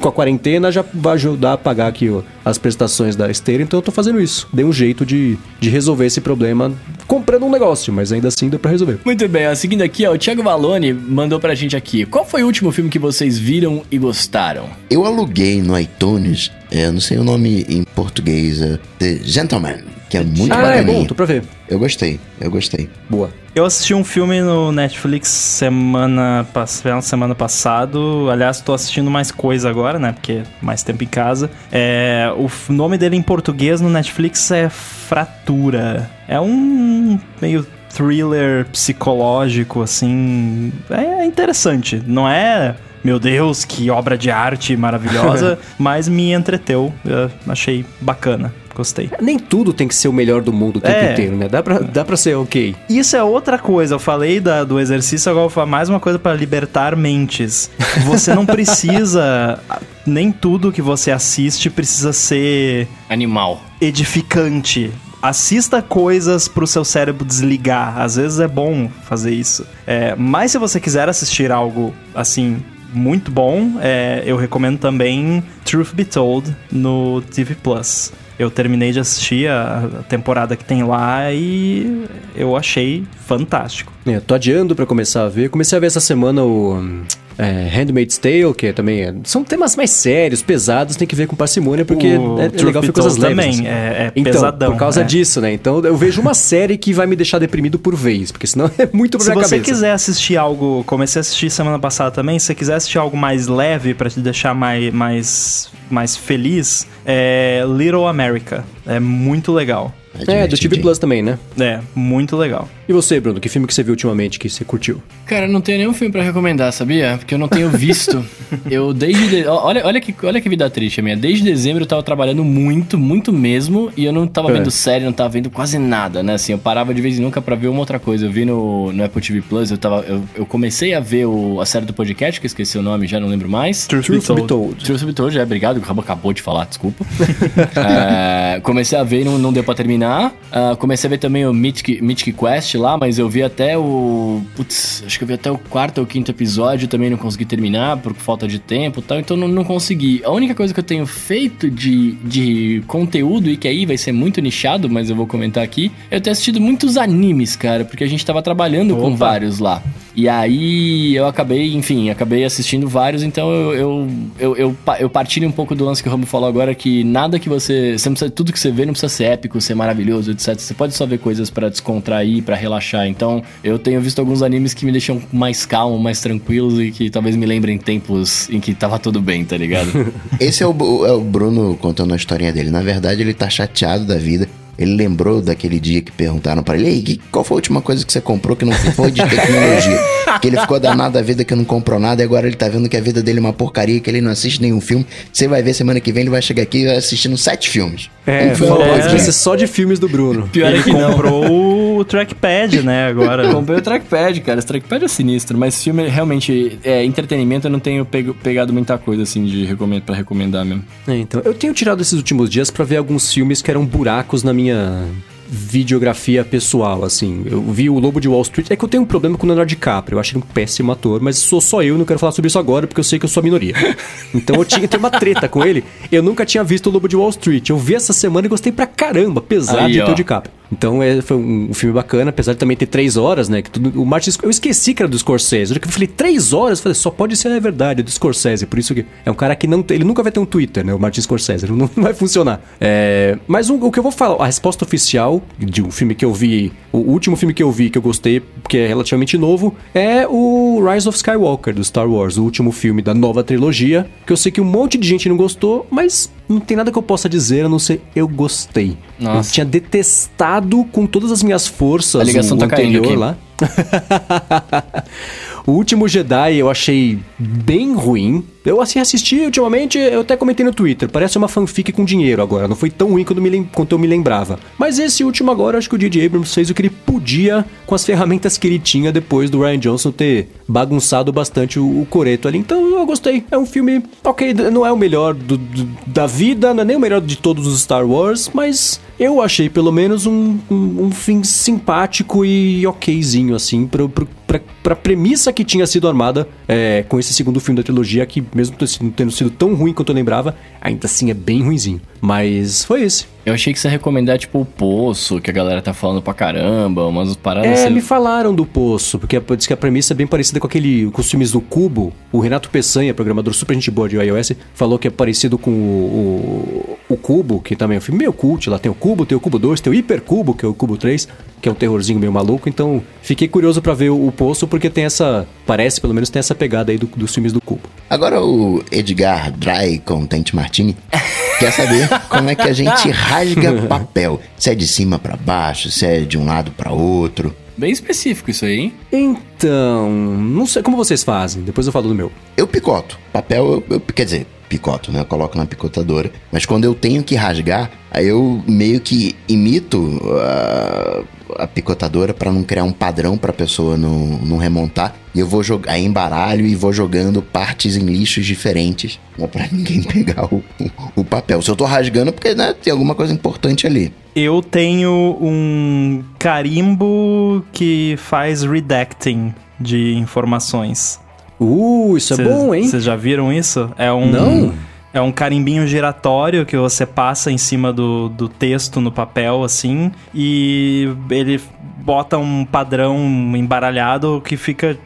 com a quarentena já vai ajudar a pagar aqui ó, as prestações da esteira, então eu tô fazendo isso. Dei um jeito de, de resolver esse problema comprando um negócio, mas ainda assim deu pra resolver. Muito bem, ó, seguindo aqui, ó, o Thiago Valone mandou pra gente aqui. Qual foi o último filme que vocês viram e gostaram? Eu aluguei no iTunes eu não sei o nome em português, é The Gentleman, que é muito ah, bacaninha. é bom, tô pra ver. Eu gostei, eu gostei. Boa. Eu assisti um filme no Netflix semana, semana passado. Aliás, tô assistindo mais coisa agora, né? Porque mais tempo em casa. É, o nome dele em português no Netflix é Fratura. É um meio thriller psicológico, assim. É interessante. Não é meu Deus, que obra de arte maravilhosa, mas me entreteu, eu achei bacana. Gostei. Nem tudo tem que ser o melhor do mundo o tempo é. inteiro, né? Dá pra, dá pra ser ok. Isso é outra coisa. Eu falei da, do exercício, agora vou falar mais uma coisa para libertar mentes. Você não precisa. nem tudo que você assiste precisa ser. Animal. Edificante assista coisas pro seu cérebro desligar. Às vezes é bom fazer isso. É, mas se você quiser assistir algo assim muito bom. É, eu recomendo também Truth Be Told no TV Plus. Eu terminei de assistir a temporada que tem lá e eu achei fantástico. É, tô adiando para começar a ver. Comecei a ver essa semana o é, Handmaid's Tale, que também é, são temas mais sérios, pesados, tem que ver com parcimônia, porque o é, é legal ver coisas leves. também assim. é, é então, pesadão. Por causa é. disso, né? Então eu vejo uma série que vai me deixar deprimido por vez, porque senão é muito pra Se você cabeça. quiser assistir algo, comecei a assistir semana passada também, se você quiser assistir algo mais leve para te deixar mais, mais, mais feliz, é Little America. É muito legal. É, é do TV Plus também, né? É, muito legal. E você, Bruno, que filme que você viu ultimamente que você curtiu? Cara, não tenho nenhum filme para recomendar, sabia? Porque eu não tenho visto. eu desde. De... Olha, olha, que, olha que vida triste a minha. Desde dezembro eu tava trabalhando muito, muito mesmo, e eu não tava é. vendo série, não tava vendo quase nada, né? Assim, eu parava de vez em nunca pra ver uma outra coisa. Eu vi no, no Apple TV Plus, eu, tava, eu, eu comecei a ver o, a série do podcast, que eu esqueci o nome, já não lembro mais. Truth, Truth Be Told. Truth Be Told, é, obrigado, acabou, acabou de falar, desculpa. é, comecei a ver e não, não deu pra terminar. Uh, comecei a ver também o Mythic, Mythic Quest lá, mas eu vi até o. Putz, acho que eu vi até o quarto ou quinto episódio, também não consegui terminar por falta de tempo e tal, então não, não consegui. A única coisa que eu tenho feito de, de conteúdo, e que aí vai ser muito nichado, mas eu vou comentar aqui, eu tenho assistido muitos animes, cara, porque a gente tava trabalhando Opa. com vários lá. E aí eu acabei, enfim, acabei assistindo vários, então eu, eu, eu, eu, eu partilho um pouco do lance que o Rambo falou agora, que nada que você. você precisa, tudo que você vê não precisa ser épico, ser maravilhoso, etc. Você pode só ver coisas para descontrair, para relaxar. Então, eu tenho visto alguns animes que me deixam mais calmo, mais tranquilos e que talvez me lembrem tempos em que tava tudo bem, tá ligado? Esse é o, é o Bruno contando a historinha dele. Na verdade, ele tá chateado da vida ele lembrou daquele dia que perguntaram para ele: Ei, qual foi a última coisa que você comprou que não foi de tecnologia? que ele ficou danado da vida que não comprou nada e agora ele tá vendo que a vida dele é uma porcaria, que ele não assiste nenhum filme. Você vai ver semana que vem, ele vai chegar aqui assistindo sete filmes. É, um filme é, vai ser só de filmes do Bruno. Pior ele é que comprou o trackpad, né, agora. Comprei o trackpad, cara. Esse trackpad é sinistro, mas filme realmente é entretenimento, eu não tenho pegado muita coisa assim de recomendo para recomendar mesmo. É, então, eu tenho tirado esses últimos dias para ver alguns filmes que eram buracos na minha videografia pessoal, assim. Eu vi o Lobo de Wall Street. É que eu tenho um problema com o Leonardo DiCaprio. Eu acho ele um péssimo ator, mas sou só eu e não quero falar sobre isso agora porque eu sei que eu sou a minoria. Então eu tinha ter uma treta com ele. Eu nunca tinha visto o Lobo de Wall Street. Eu vi essa semana e gostei pra caramba, apesar Aí, de ter o DiCaprio. Então é, foi um, filme bacana, apesar de também ter três horas, né? Que tudo, o Martin, eu esqueci que era do Scorsese. Eu falei três horas, falei, só pode ser a verdade, do Scorsese. Por isso que é um cara que não ele nunca vai ter um Twitter, né? O Martin Scorsese, não, não vai funcionar. É, mas um, o que eu vou falar, a resposta oficial de um filme que eu vi, o último filme que eu vi que eu gostei, que é relativamente novo, é o Rise of Skywalker do Star Wars, o último filme da nova trilogia, que eu sei que um monte de gente não gostou, mas não tem nada que eu possa dizer a não ser eu gostei. Nossa. Eu tinha detestado com todas as minhas forças A ligação o tá anterior lá. o último Jedi eu achei bem ruim. Eu assim assisti ultimamente, eu até comentei no Twitter, parece uma fanfic com dinheiro agora, não foi tão ruim quanto, me quanto eu me lembrava. Mas esse último agora, acho que o J.J. Abrams fez o que ele podia com as ferramentas que ele tinha depois do Ryan Johnson ter bagunçado bastante o, o coreto ali. Então eu gostei, é um filme, ok, não é o melhor do- do- da vida, não é nem o melhor de todos os Star Wars, mas eu achei pelo menos um, um, um fim simpático e okzinho, assim, pro, pro, pra, pra premissa que tinha sido armada é, com esse segundo filme da trilogia, que mesmo tendo sido- tão ruim quanto eu lembrava, ainda assim é bem ruinzinho. Mas foi esse. Eu achei que você ia recomendar, tipo, o Poço, que a galera tá falando pra caramba, umas paradas... É, você- me falaram do Poço, porque a- diz que a premissa é bem parecida com aquele com os filmes do Cubo. O Renato Peçanha, programador super gente boa de iOS, falou que é parecido com o, o, o Cubo, que também é um filme meio cult. Lá tem o Cubo, tem o Cubo 2, tem o Hipercubo, que é o Cubo 3, que é um terrorzinho meio maluco. Então, fiquei curioso pra ver o, o Poço, porque tem essa... Parece, pelo menos, tem essa pegada aí do- dos filmes do Cubo. Agora o Edgar Dry Content Martini quer saber como é que a gente rasga papel. Se é de cima pra baixo, se é de um lado pra outro. Bem específico isso aí, hein? Então, não sei como vocês fazem. Depois eu falo do meu. Eu picoto. Papel, eu, eu- quer dizer, picoto, né? Eu coloco na picotadora. Mas quando eu tenho que rasgar, aí eu meio que imito ah, a picotadora pra não criar um padrão pra pessoa não, não remontar. E eu vou jogar, aí embaralho e vou jogando partes em lixos diferentes. Não pra ninguém pegar o, o, o papel. Se eu tô rasgando, é porque né, tem alguma coisa importante ali. Eu tenho um carimbo que faz redacting de informações. Uh, isso é Cês- bom, hein? Vocês já viram isso? É um, Não. É um carimbinho giratório que você passa em cima do, do texto no papel, assim, e ele bota um padrão embaralhado que fica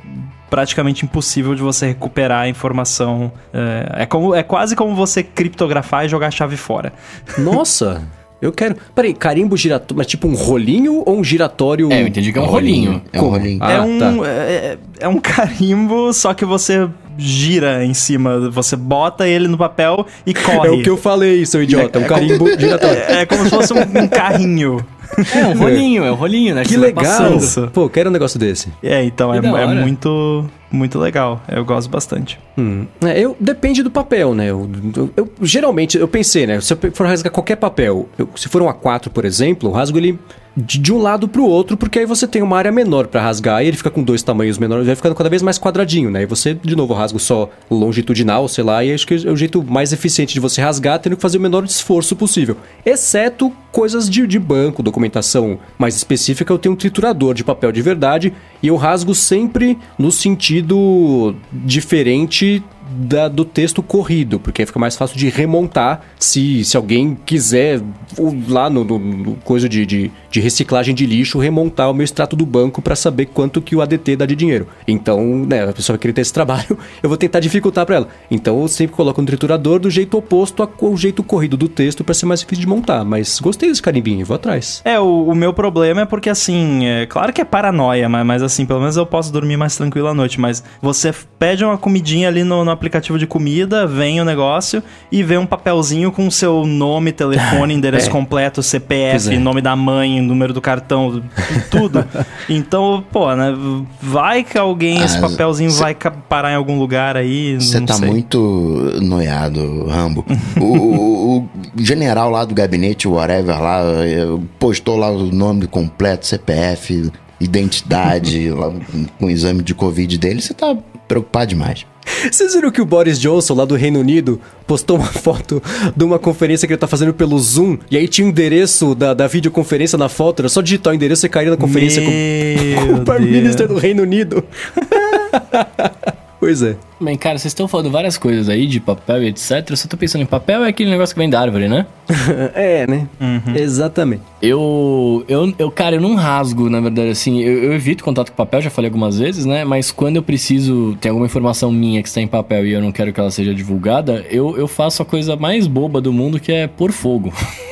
praticamente impossível de você recuperar a informação. É, é, como, é quase como você criptografar e jogar a chave fora. Nossa, eu quero. Peraí, carimbo giratório, mas tipo um rolinho ou um giratório? É, eu entendi que é um rolinho. É um rolinho. Ah, é, um, tá. é, é um carimbo, só que você gira em cima, você bota ele no papel e corre. É o que eu falei, seu idiota. É um carimbo giratório. É, é como se fosse um, um carrinho. É um rolinho, é um rolinho, né? Que vai legal! Pô, quero um negócio desse. É, então é, Que é muito, muito legal. Eu gosto bastante. Hum. É, eu, depende do papel, né? Eu, eu- eu- geralmente, eu pensei, né? Se eu for rasgar qualquer papel, eu- se for um A4, por exemplo, eu rasgo ele de, de um lado pro outro, porque aí você tem uma área menor pra rasgar e ele fica com dois tamanhos menores, vai ficando cada vez mais quadradinho, né? E você, de novo, rasga só longitudinal, sei lá, e acho que é o jeito mais eficiente de você rasgar, tendo que fazer o menor esforço possível. Exceto coisas de, de banco, documentação mais específica, eu tenho um triturador de papel de verdade e eu rasgo sempre no sentido diferente da- do texto corrido, porque fica mais fácil de remontar se, se alguém quiser lá no, no- no coisa de, de, de reciclagem de lixo, remontar o meu extrato do banco para saber quanto que o ADT dá de dinheiro. Então, né, a pessoa vai querer ter esse trabalho, eu vou tentar dificultar para ela. Então, eu sempre coloco no triturador do jeito oposto ao jeito corrido do texto para ser mais difícil de montar. Mas gostei desse carimbinho, vou atrás. É, o, o meu problema é porque, assim, é, claro que é paranoia, mas, mas, assim, pelo menos eu posso dormir mais tranquilo à noite. Mas você pede uma comidinha ali no, no aplicativo de comida, vem o negócio e vê um papelzinho com o seu nome, telefone, endereço É. completo, CPF, é. nome da mãe, número do cartão, tudo. então, pô, né? Vai que alguém, esse Ah, papelzinho cê- vai parar em algum lugar aí. Você tá sei. muito noiado, Rambo. o, o- o general lá do gabinete, whatever, lá, eh, postou lá o nome completo, CPF, identidade, lá, com o exame de Covid dele. Você tá preocupado demais. Vocês viram que o Boris Johnson, lá do Reino Unido, postou uma foto de uma conferência que ele tá fazendo pelo Zoom, e aí tinha o endereço da, da videoconferência na foto, era só digitar o endereço e cair na conferência com, com Meu o Prime. Minister do Reino Unido. Pois é. Bem, cara, vocês estão falando várias coisas aí de papel e etc. Eu só tô pensando em papel é aquele negócio que vem da árvore, né? é, né? Exatamente. Eu, eu, eu, cara, eu não rasgo, na verdade, assim, eu, eu evito contato com papel, já falei algumas vezes, né? Mas quando eu preciso, tem alguma informação minha que está em papel e eu não quero que ela seja divulgada, eu, eu faço a coisa mais boba do mundo, que é pôr fogo.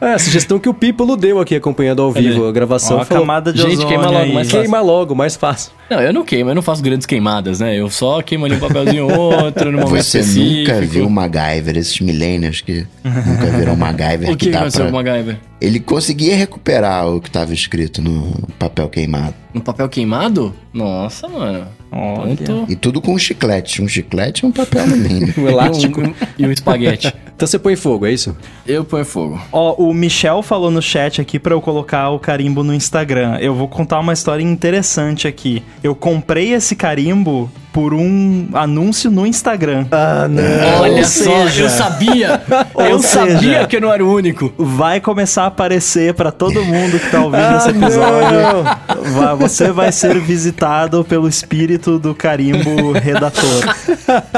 É, a sugestão que o Pípolo deu aqui acompanhando ao vivo a gravação. Ó, a falou, camada de Gente, queima logo, aí. mais fácil. Queima logo, mais fácil. Não, eu não queimo, eu não faço grandes queimadas, né? Eu só queimo ali um papelzinho ou outro no momento Você específico. nunca viu MacGyver, esses millennials que nunca viram MacGyver. O que dá aconteceu pra- com o MacGyver? Ele conseguia recuperar o que estava escrito no papel queimado. Um papel queimado? Nossa, mano. Olha. Tanto... E tudo com um chiclete. Um chiclete é um papel alumínio. Um elástico. E um, e um espaguete. Então você põe fogo, é isso? Eu ponho fogo. Ó, o Michel falou no chat aqui pra eu colocar o carimbo no Instagram. Eu vou contar uma história interessante aqui. Eu comprei esse carimbo por um anúncio no Instagram. Ah, não. Olha Ou só, seja- eu sabia! Eu seja- sabia que eu não era o único. Vai começar a aparecer pra todo mundo que tá ouvindo esse episódio. Vai- você vai ser visitado pelo espírito do carimbo redator.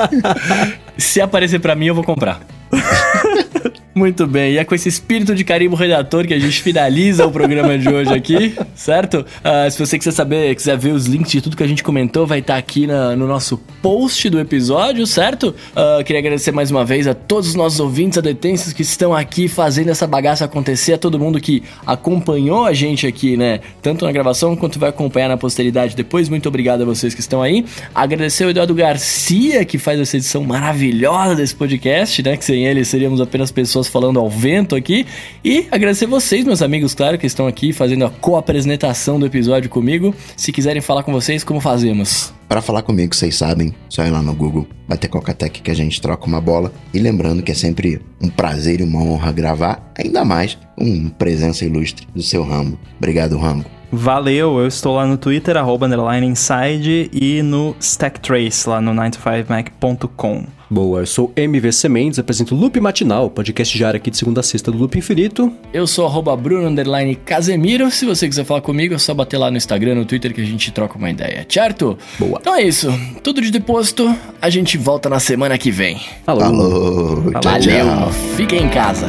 Se aparecer pra mim, eu vou comprar. Muito bem, e é com esse espírito de carimbo redator que a gente finaliza o programa de hoje aqui, certo? Ah, se você quiser saber, quiser ver os links de tudo que a gente comentou, vai estar aqui na- no nosso post do episódio, certo? Ah, queria agradecer mais uma vez a todos os nossos ouvintes adetenses que estão aqui fazendo essa bagaça acontecer, a todo mundo que acompanhou a gente aqui, né? Tanto na gravação quanto vai acompanhar na posteridade depois. Muito obrigado a vocês que estão aí. Agradecer o Eduardo Garcia, que faz essa edição maravilhosa desse podcast, né? Que sem ele seríamos apenas pessoas falando ao vento aqui. E agradecer vocês, meus amigos, claro, que estão aqui fazendo a co-apresentação do episódio comigo. Se quiserem falar com vocês, como fazemos? Para falar comigo, vocês sabem, só ir lá no Google, bater Cocatec que a gente troca uma bola. E lembrando que é sempre um prazer e uma honra gravar, ainda mais um presença ilustre do seu Rambo. Obrigado, Rambo. Valeu, eu estou lá no Twitter, arroba underline inside, e no Stacktrace, lá no 95mac.com. Boa, eu sou MVC Mendes, apresento Loop Matinal, podcast diário aqui de segunda a sexta do Loop Infinito. Eu sou arroba Bruno underline Casemiro. Se você quiser falar comigo, é só bater lá no Instagram, no Twitter que a gente troca uma ideia, certo? Boa. Então é isso. Tudo de deposto. A gente volta na semana que vem. Falou. Falou, tchau, Valeu. tchau. Fiquem em casa.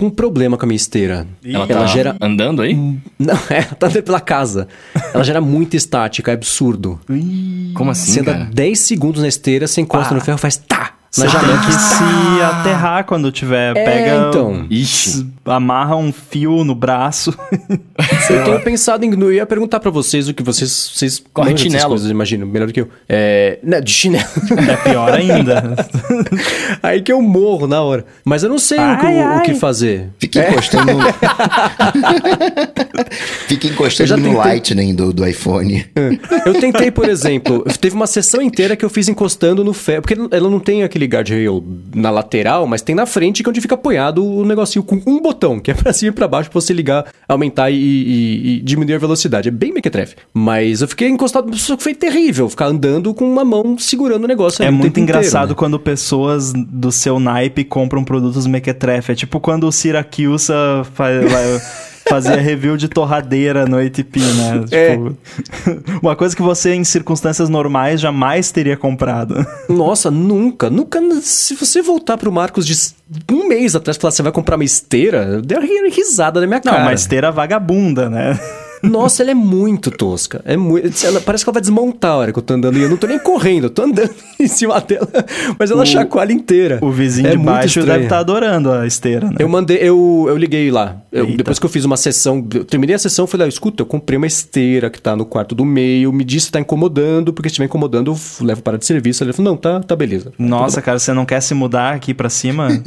Com um problema com a minha esteira. Ela, Ela tá gera- andando aí? Não, é, tá andando pela casa. Ela gera muita estática, é absurdo. Como assim, Você anda cara? 10 segundos na esteira, você encosta Pá. no ferro, faz tá! Você Na tem janela. que se aterrar quando tiver. É, Pega. então. Ixi. Amarra um fio no braço. Eu tenho pensado em. Eu ia perguntar pra vocês o que vocês. vocês Corre manjam dessas chinelo. coisas, imagino, melhor do que eu. É. Não, de chinelo. é pior ainda. Aí que eu morro na hora. Mas eu não sei o, que, Ai, o que ai. fazer. Fica encostando. Fica encostando no tentei. Lightning do, do iPhone. Eu tentei, por exemplo, teve uma sessão inteira que eu fiz encostando no ferro. Porque ela não tem aquele guardrail na lateral, mas tem na frente que é onde fica apoiado o negocinho com um botão, que é pra cima e pra baixo pra você ligar, aumentar e, e- e diminuir a velocidade. É bem mequetrefe. Mas eu fiquei encostado, só que foi terrível ficar andando com uma mão segurando o negócio. É muito tempo inteiro, engraçado né? quando pessoas do seu naipe compram produtos mequetrefe. É tipo quando o Siracusa fa vai- fazia review de torradeira no ATP, né? É. Tipo, uma coisa que você, em circunstâncias normais, jamais teria comprado. Nossa, nunca, nunca. Se você voltar pro Marcos de um mês atrás e falar você vai comprar uma esteira, eu dei uma ri- risada na minha Não, cara. uma esteira vagabunda, né? Nossa, ela é muito tosca. É muito. ela- parece que ela vai desmontar a hora que eu tô andando. E eu não tô nem correndo, eu tô andando em cima dela. Mas ela chacoalha inteira. O vizinho É de baixo estranho. deve estar adorando a esteira, né? Eu mandei, eu, eu liguei lá. Eu- depois que eu fiz uma sessão, eu terminei a sessão, falei, ah, escuta, eu comprei uma esteira que tá no quarto do meio, me disse que tá incomodando, porque se estiver incomodando, eu levo para de serviço. Ele falou, não, tá, tá beleza. Nossa, cara, você não quer se mudar aqui pra cima?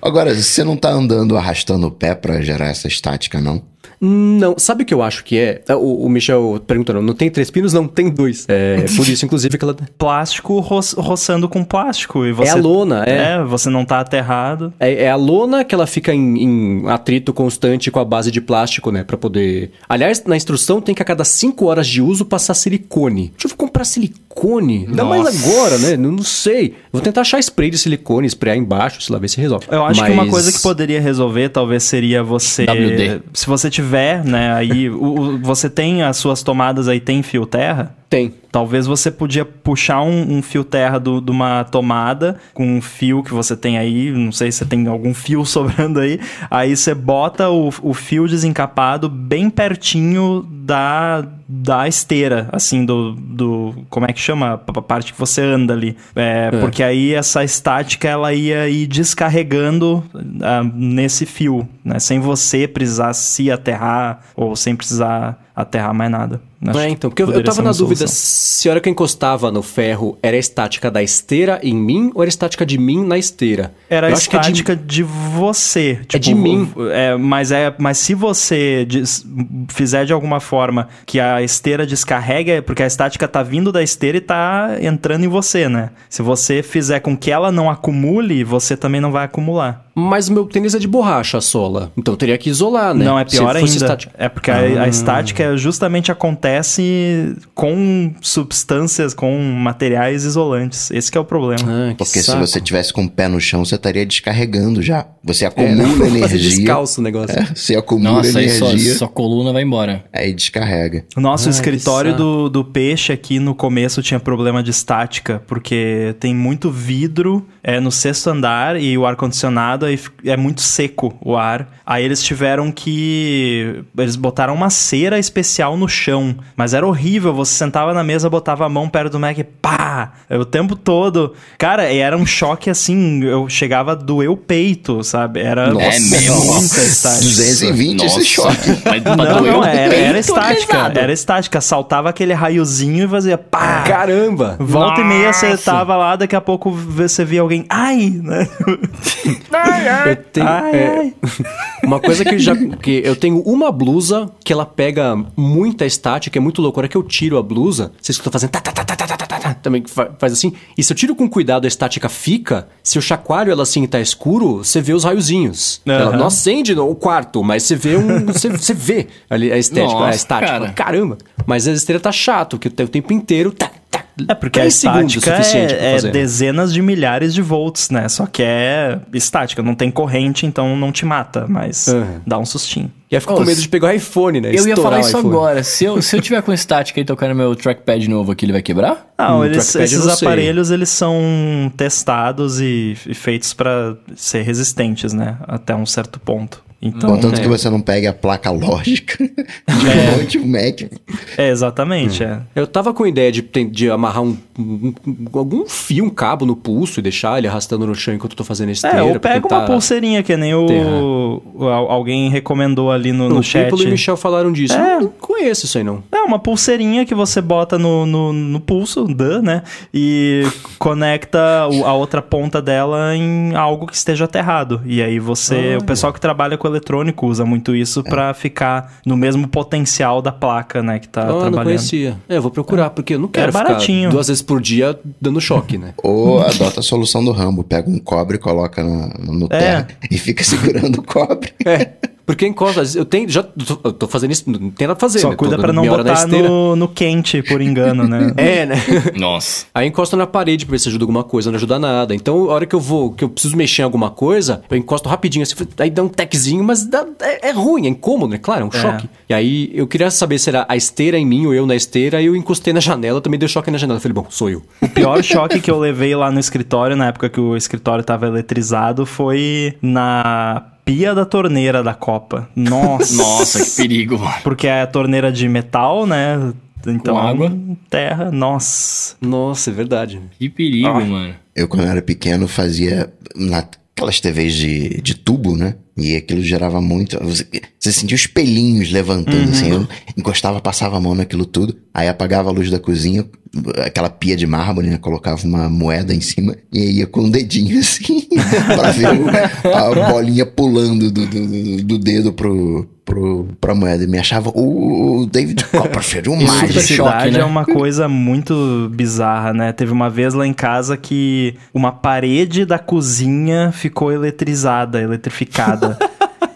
Agora, você não tá andando arrastando o pé pra gerar essa estática, não? Não, sabe o que eu acho que é? O, o Michel perguntando, não tem três pinos? Não, tem dois. É, por isso, inclusive, que ela... Plástico ro roçando com plástico. E você, É a lona, é. É, você não tá aterrado. É, é a lona que ela fica em, em atrito constante com a base de plástico, né? Pra poder. Aliás, na instrução tem que a cada 5 horas de uso passar silicone. Deixa eu comprar silicone. Ainda mais agora, né? Não, não sei. Vou tentar achar spray de silicone, sprayar embaixo, sei lá, ver se resolve. Eu acho que Mas- uma coisa que poderia resolver talvez seria você. WD. Se você tiver, né, aí. o- você tem as suas tomadas aí, tem fio terra. Tem. Talvez você podia puxar um, um fio terra do- de uma tomada com um fio que você tem aí, não sei se você tem algum fio sobrando aí. Aí você bota o, o fio desencapado bem pertinho da, da esteira, assim, do, do. Como é que chama? A parte que você anda ali. É, Porque aí essa estática ela ia ir descarregando ah, nesse fio, né? Sem você precisar se aterrar ou sem precisar aterrar mais nada. Acho É, então, porque eu, eu tava na dúvida solução. se a hora que eu encostava no ferro era a estática da esteira em mim ou era a estática de mim na esteira. Era a eu que é de- estática de... você. Tipo, de mim. É, mas, é, mas se você des- fizer de alguma forma que a esteira descarregue, porque a estática tá vindo da esteira e tá entrando em você, né? Se você fizer com que ela não acumule, você também não vai acumular. Mas o meu tênis é de borracha a sola. Então eu teria que isolar, né? Não, é Se pior ainda. estática. É porque a, Ah. a estática justamente acontece com substâncias, com materiais isolantes. Esse que é o problema. Ah, que Porque se saco. você tivesse com o pé no chão, você estaria descarregando já. Você É, acumula fazer energia. descalço o negócio. É, você acumula Nossa, energia, sua coluna vai embora. aí descarrega. O Ai, escritório que saco. do, do peixe aqui no começo tinha problema de estática, porque tem muito vidro é, no sexto andar e o ar-condicionado é muito seco o ar. Aí eles tiveram que. Eles botaram uma cera especial no chão, mas era horrível. Você sentava na mesa, botava a mão perto do Mac e pá! O tempo todo. Cara, e era um choque assim. Eu chegava a doer o peito, sabe? Era Nossa, É mesmo? muita estática. 220 esse Nossa. choque. Mas pra Não, não, o era, peito era estática. pesado. Era estática. Saltava aquele raiozinho e fazia pá! Caramba! Volta e meia você Nossa. tava lá, daqui a pouco você via alguém. Ai! Né? Eu tenho, Ai, é, ai. Uma coisa que já. Que eu tenho uma blusa que ela pega muita estática, é muito louco. A hora que eu tiro a blusa, você escuta fazendo. Tá, tá, tá, tá, tá, tá, tá, tá, também fa- faz assim. E se eu tiro com cuidado, a estática fica. Se eu chacoalho ela assim e tá escuro, você vê os raiozinhos. Ela Aham. não acende no- o quarto, mas você vê um. Você, você vê ali a estética, a Nossa, estática. cara. Caramba! Mas a esteira tá chato, que o tempo inteiro. Tá, É porque a o estática é, é dezenas de milhares de volts, né? Só que é estática, não tem corrente, então não te mata, mas Aham. dá um sustinho. E aí fica Ô, com medo de pegar o iPhone, né? Eu ia Estourar falar o isso agora. Se eu, se eu tiver com estática e tocar no meu trackpad novo aqui, ele vai quebrar? Não, Hum, eles, esses não sei. aparelhos eles são testados e, e feitos pra ser resistentes, né? Até um certo ponto. Então, Contanto é. que você não pegue a placa lógica de um monte de Mac. é exatamente, é. Eu tava com a ideia de, de amarrar um, um- um- algum fio, um cabo no pulso e deixar ele arrastando no chão enquanto eu tô fazendo esteira. É, ou pega tentar- uma pulseirinha, que nem o, o- al- alguém recomendou ali no, no O chat. Pípolo e o Michel falaram disso. É. Eu não conheço isso aí, não. É uma pulseirinha que você bota no, no, no pulso, duh, né? E conecta o- a outra ponta dela em algo que esteja aterrado. E aí você. O pessoal que trabalha com eletrônico usa muito isso pra ficar no mesmo potencial da placa, né? Que tá ah, não trabalhando. conhecia. É, eu vou procurar, porque eu não quero baratinho. ficar duas vezes por dia dando choque, né? Ou adota a solução do Rambo. Pega um cobre, coloca no, no É. terra e fica segurando o cobre. É. Porque encosta, eu tenho, já eu tô fazendo isso, não tem nada pra fazer, Só né? cuida Tô pra não botar no, no quente, por engano, né? É, né? Nossa. Aí encosta na parede pra ver se ajuda alguma coisa, não ajuda nada. Então, a hora que eu vou, que eu preciso mexer em alguma coisa, eu encosto rapidinho, assim, aí dá um techzinho, mas dá- é, é ruim, é incômodo, né? Claro, é um choque. E aí eu queria saber se era a esteira em mim ou eu na esteira, aí eu encostei na janela, também deu choque na janela. Eu falei, bom, sou eu. O pior choque que eu levei lá no escritório, na época que o escritório tava eletrizado, foi na pia da torneira da Copa. Nossa. Nossa, que perigo, mano. Porque é a torneira de metal, né? Então, Com água. terra, nossa. Nossa, é verdade. Que perigo, mano. Eu, quando era pequeno, fazia naquelas TVs de, de tubo, né? E aquilo gerava muito. Você, você sentia os pelinhos levantando, assim. Eu encostava, passava a mão naquilo tudo. Aí apagava a luz da cozinha, aquela pia de mármore, né? Colocava uma moeda em cima e ia com o dedinho assim, pra ver o- a bolinha pulando do, do, do- do dedo pro, pro, pra moeda. E me achava o, o David Copperfield, Isso mágico. super choque, Eletricidade né? é uma coisa muito bizarra, né? Teve uma vez lá em casa que uma parede da cozinha ficou eletrizada, eletrificada.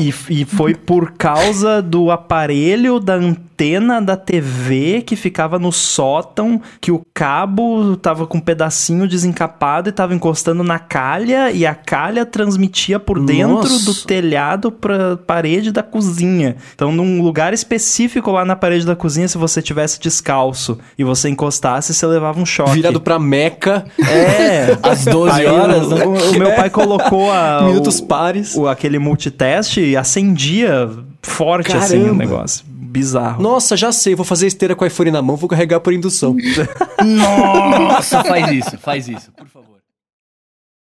E, e foi por causa do aparelho da antena da TV que ficava no sótão, que o cabo tava com um pedacinho desencapado e tava encostando na calha, e a calha transmitia por dentro Nossa. do telhado pra parede da cozinha. Então, num lugar específico lá na parede da cozinha, se você tivesse descalço e você encostasse, você levava um choque. Virado pra Meca, É. Às 12 Aí horas, o, né? o- o meu pai colocou a, minutos o, pares. o- aquele multiteste e acendia forte assim o Caramba. negócio. Bizarro. Nossa, já sei, vou fazer esteira com o iPhone na mão, vou carregar por indução. Nossa, faz isso, faz isso. Por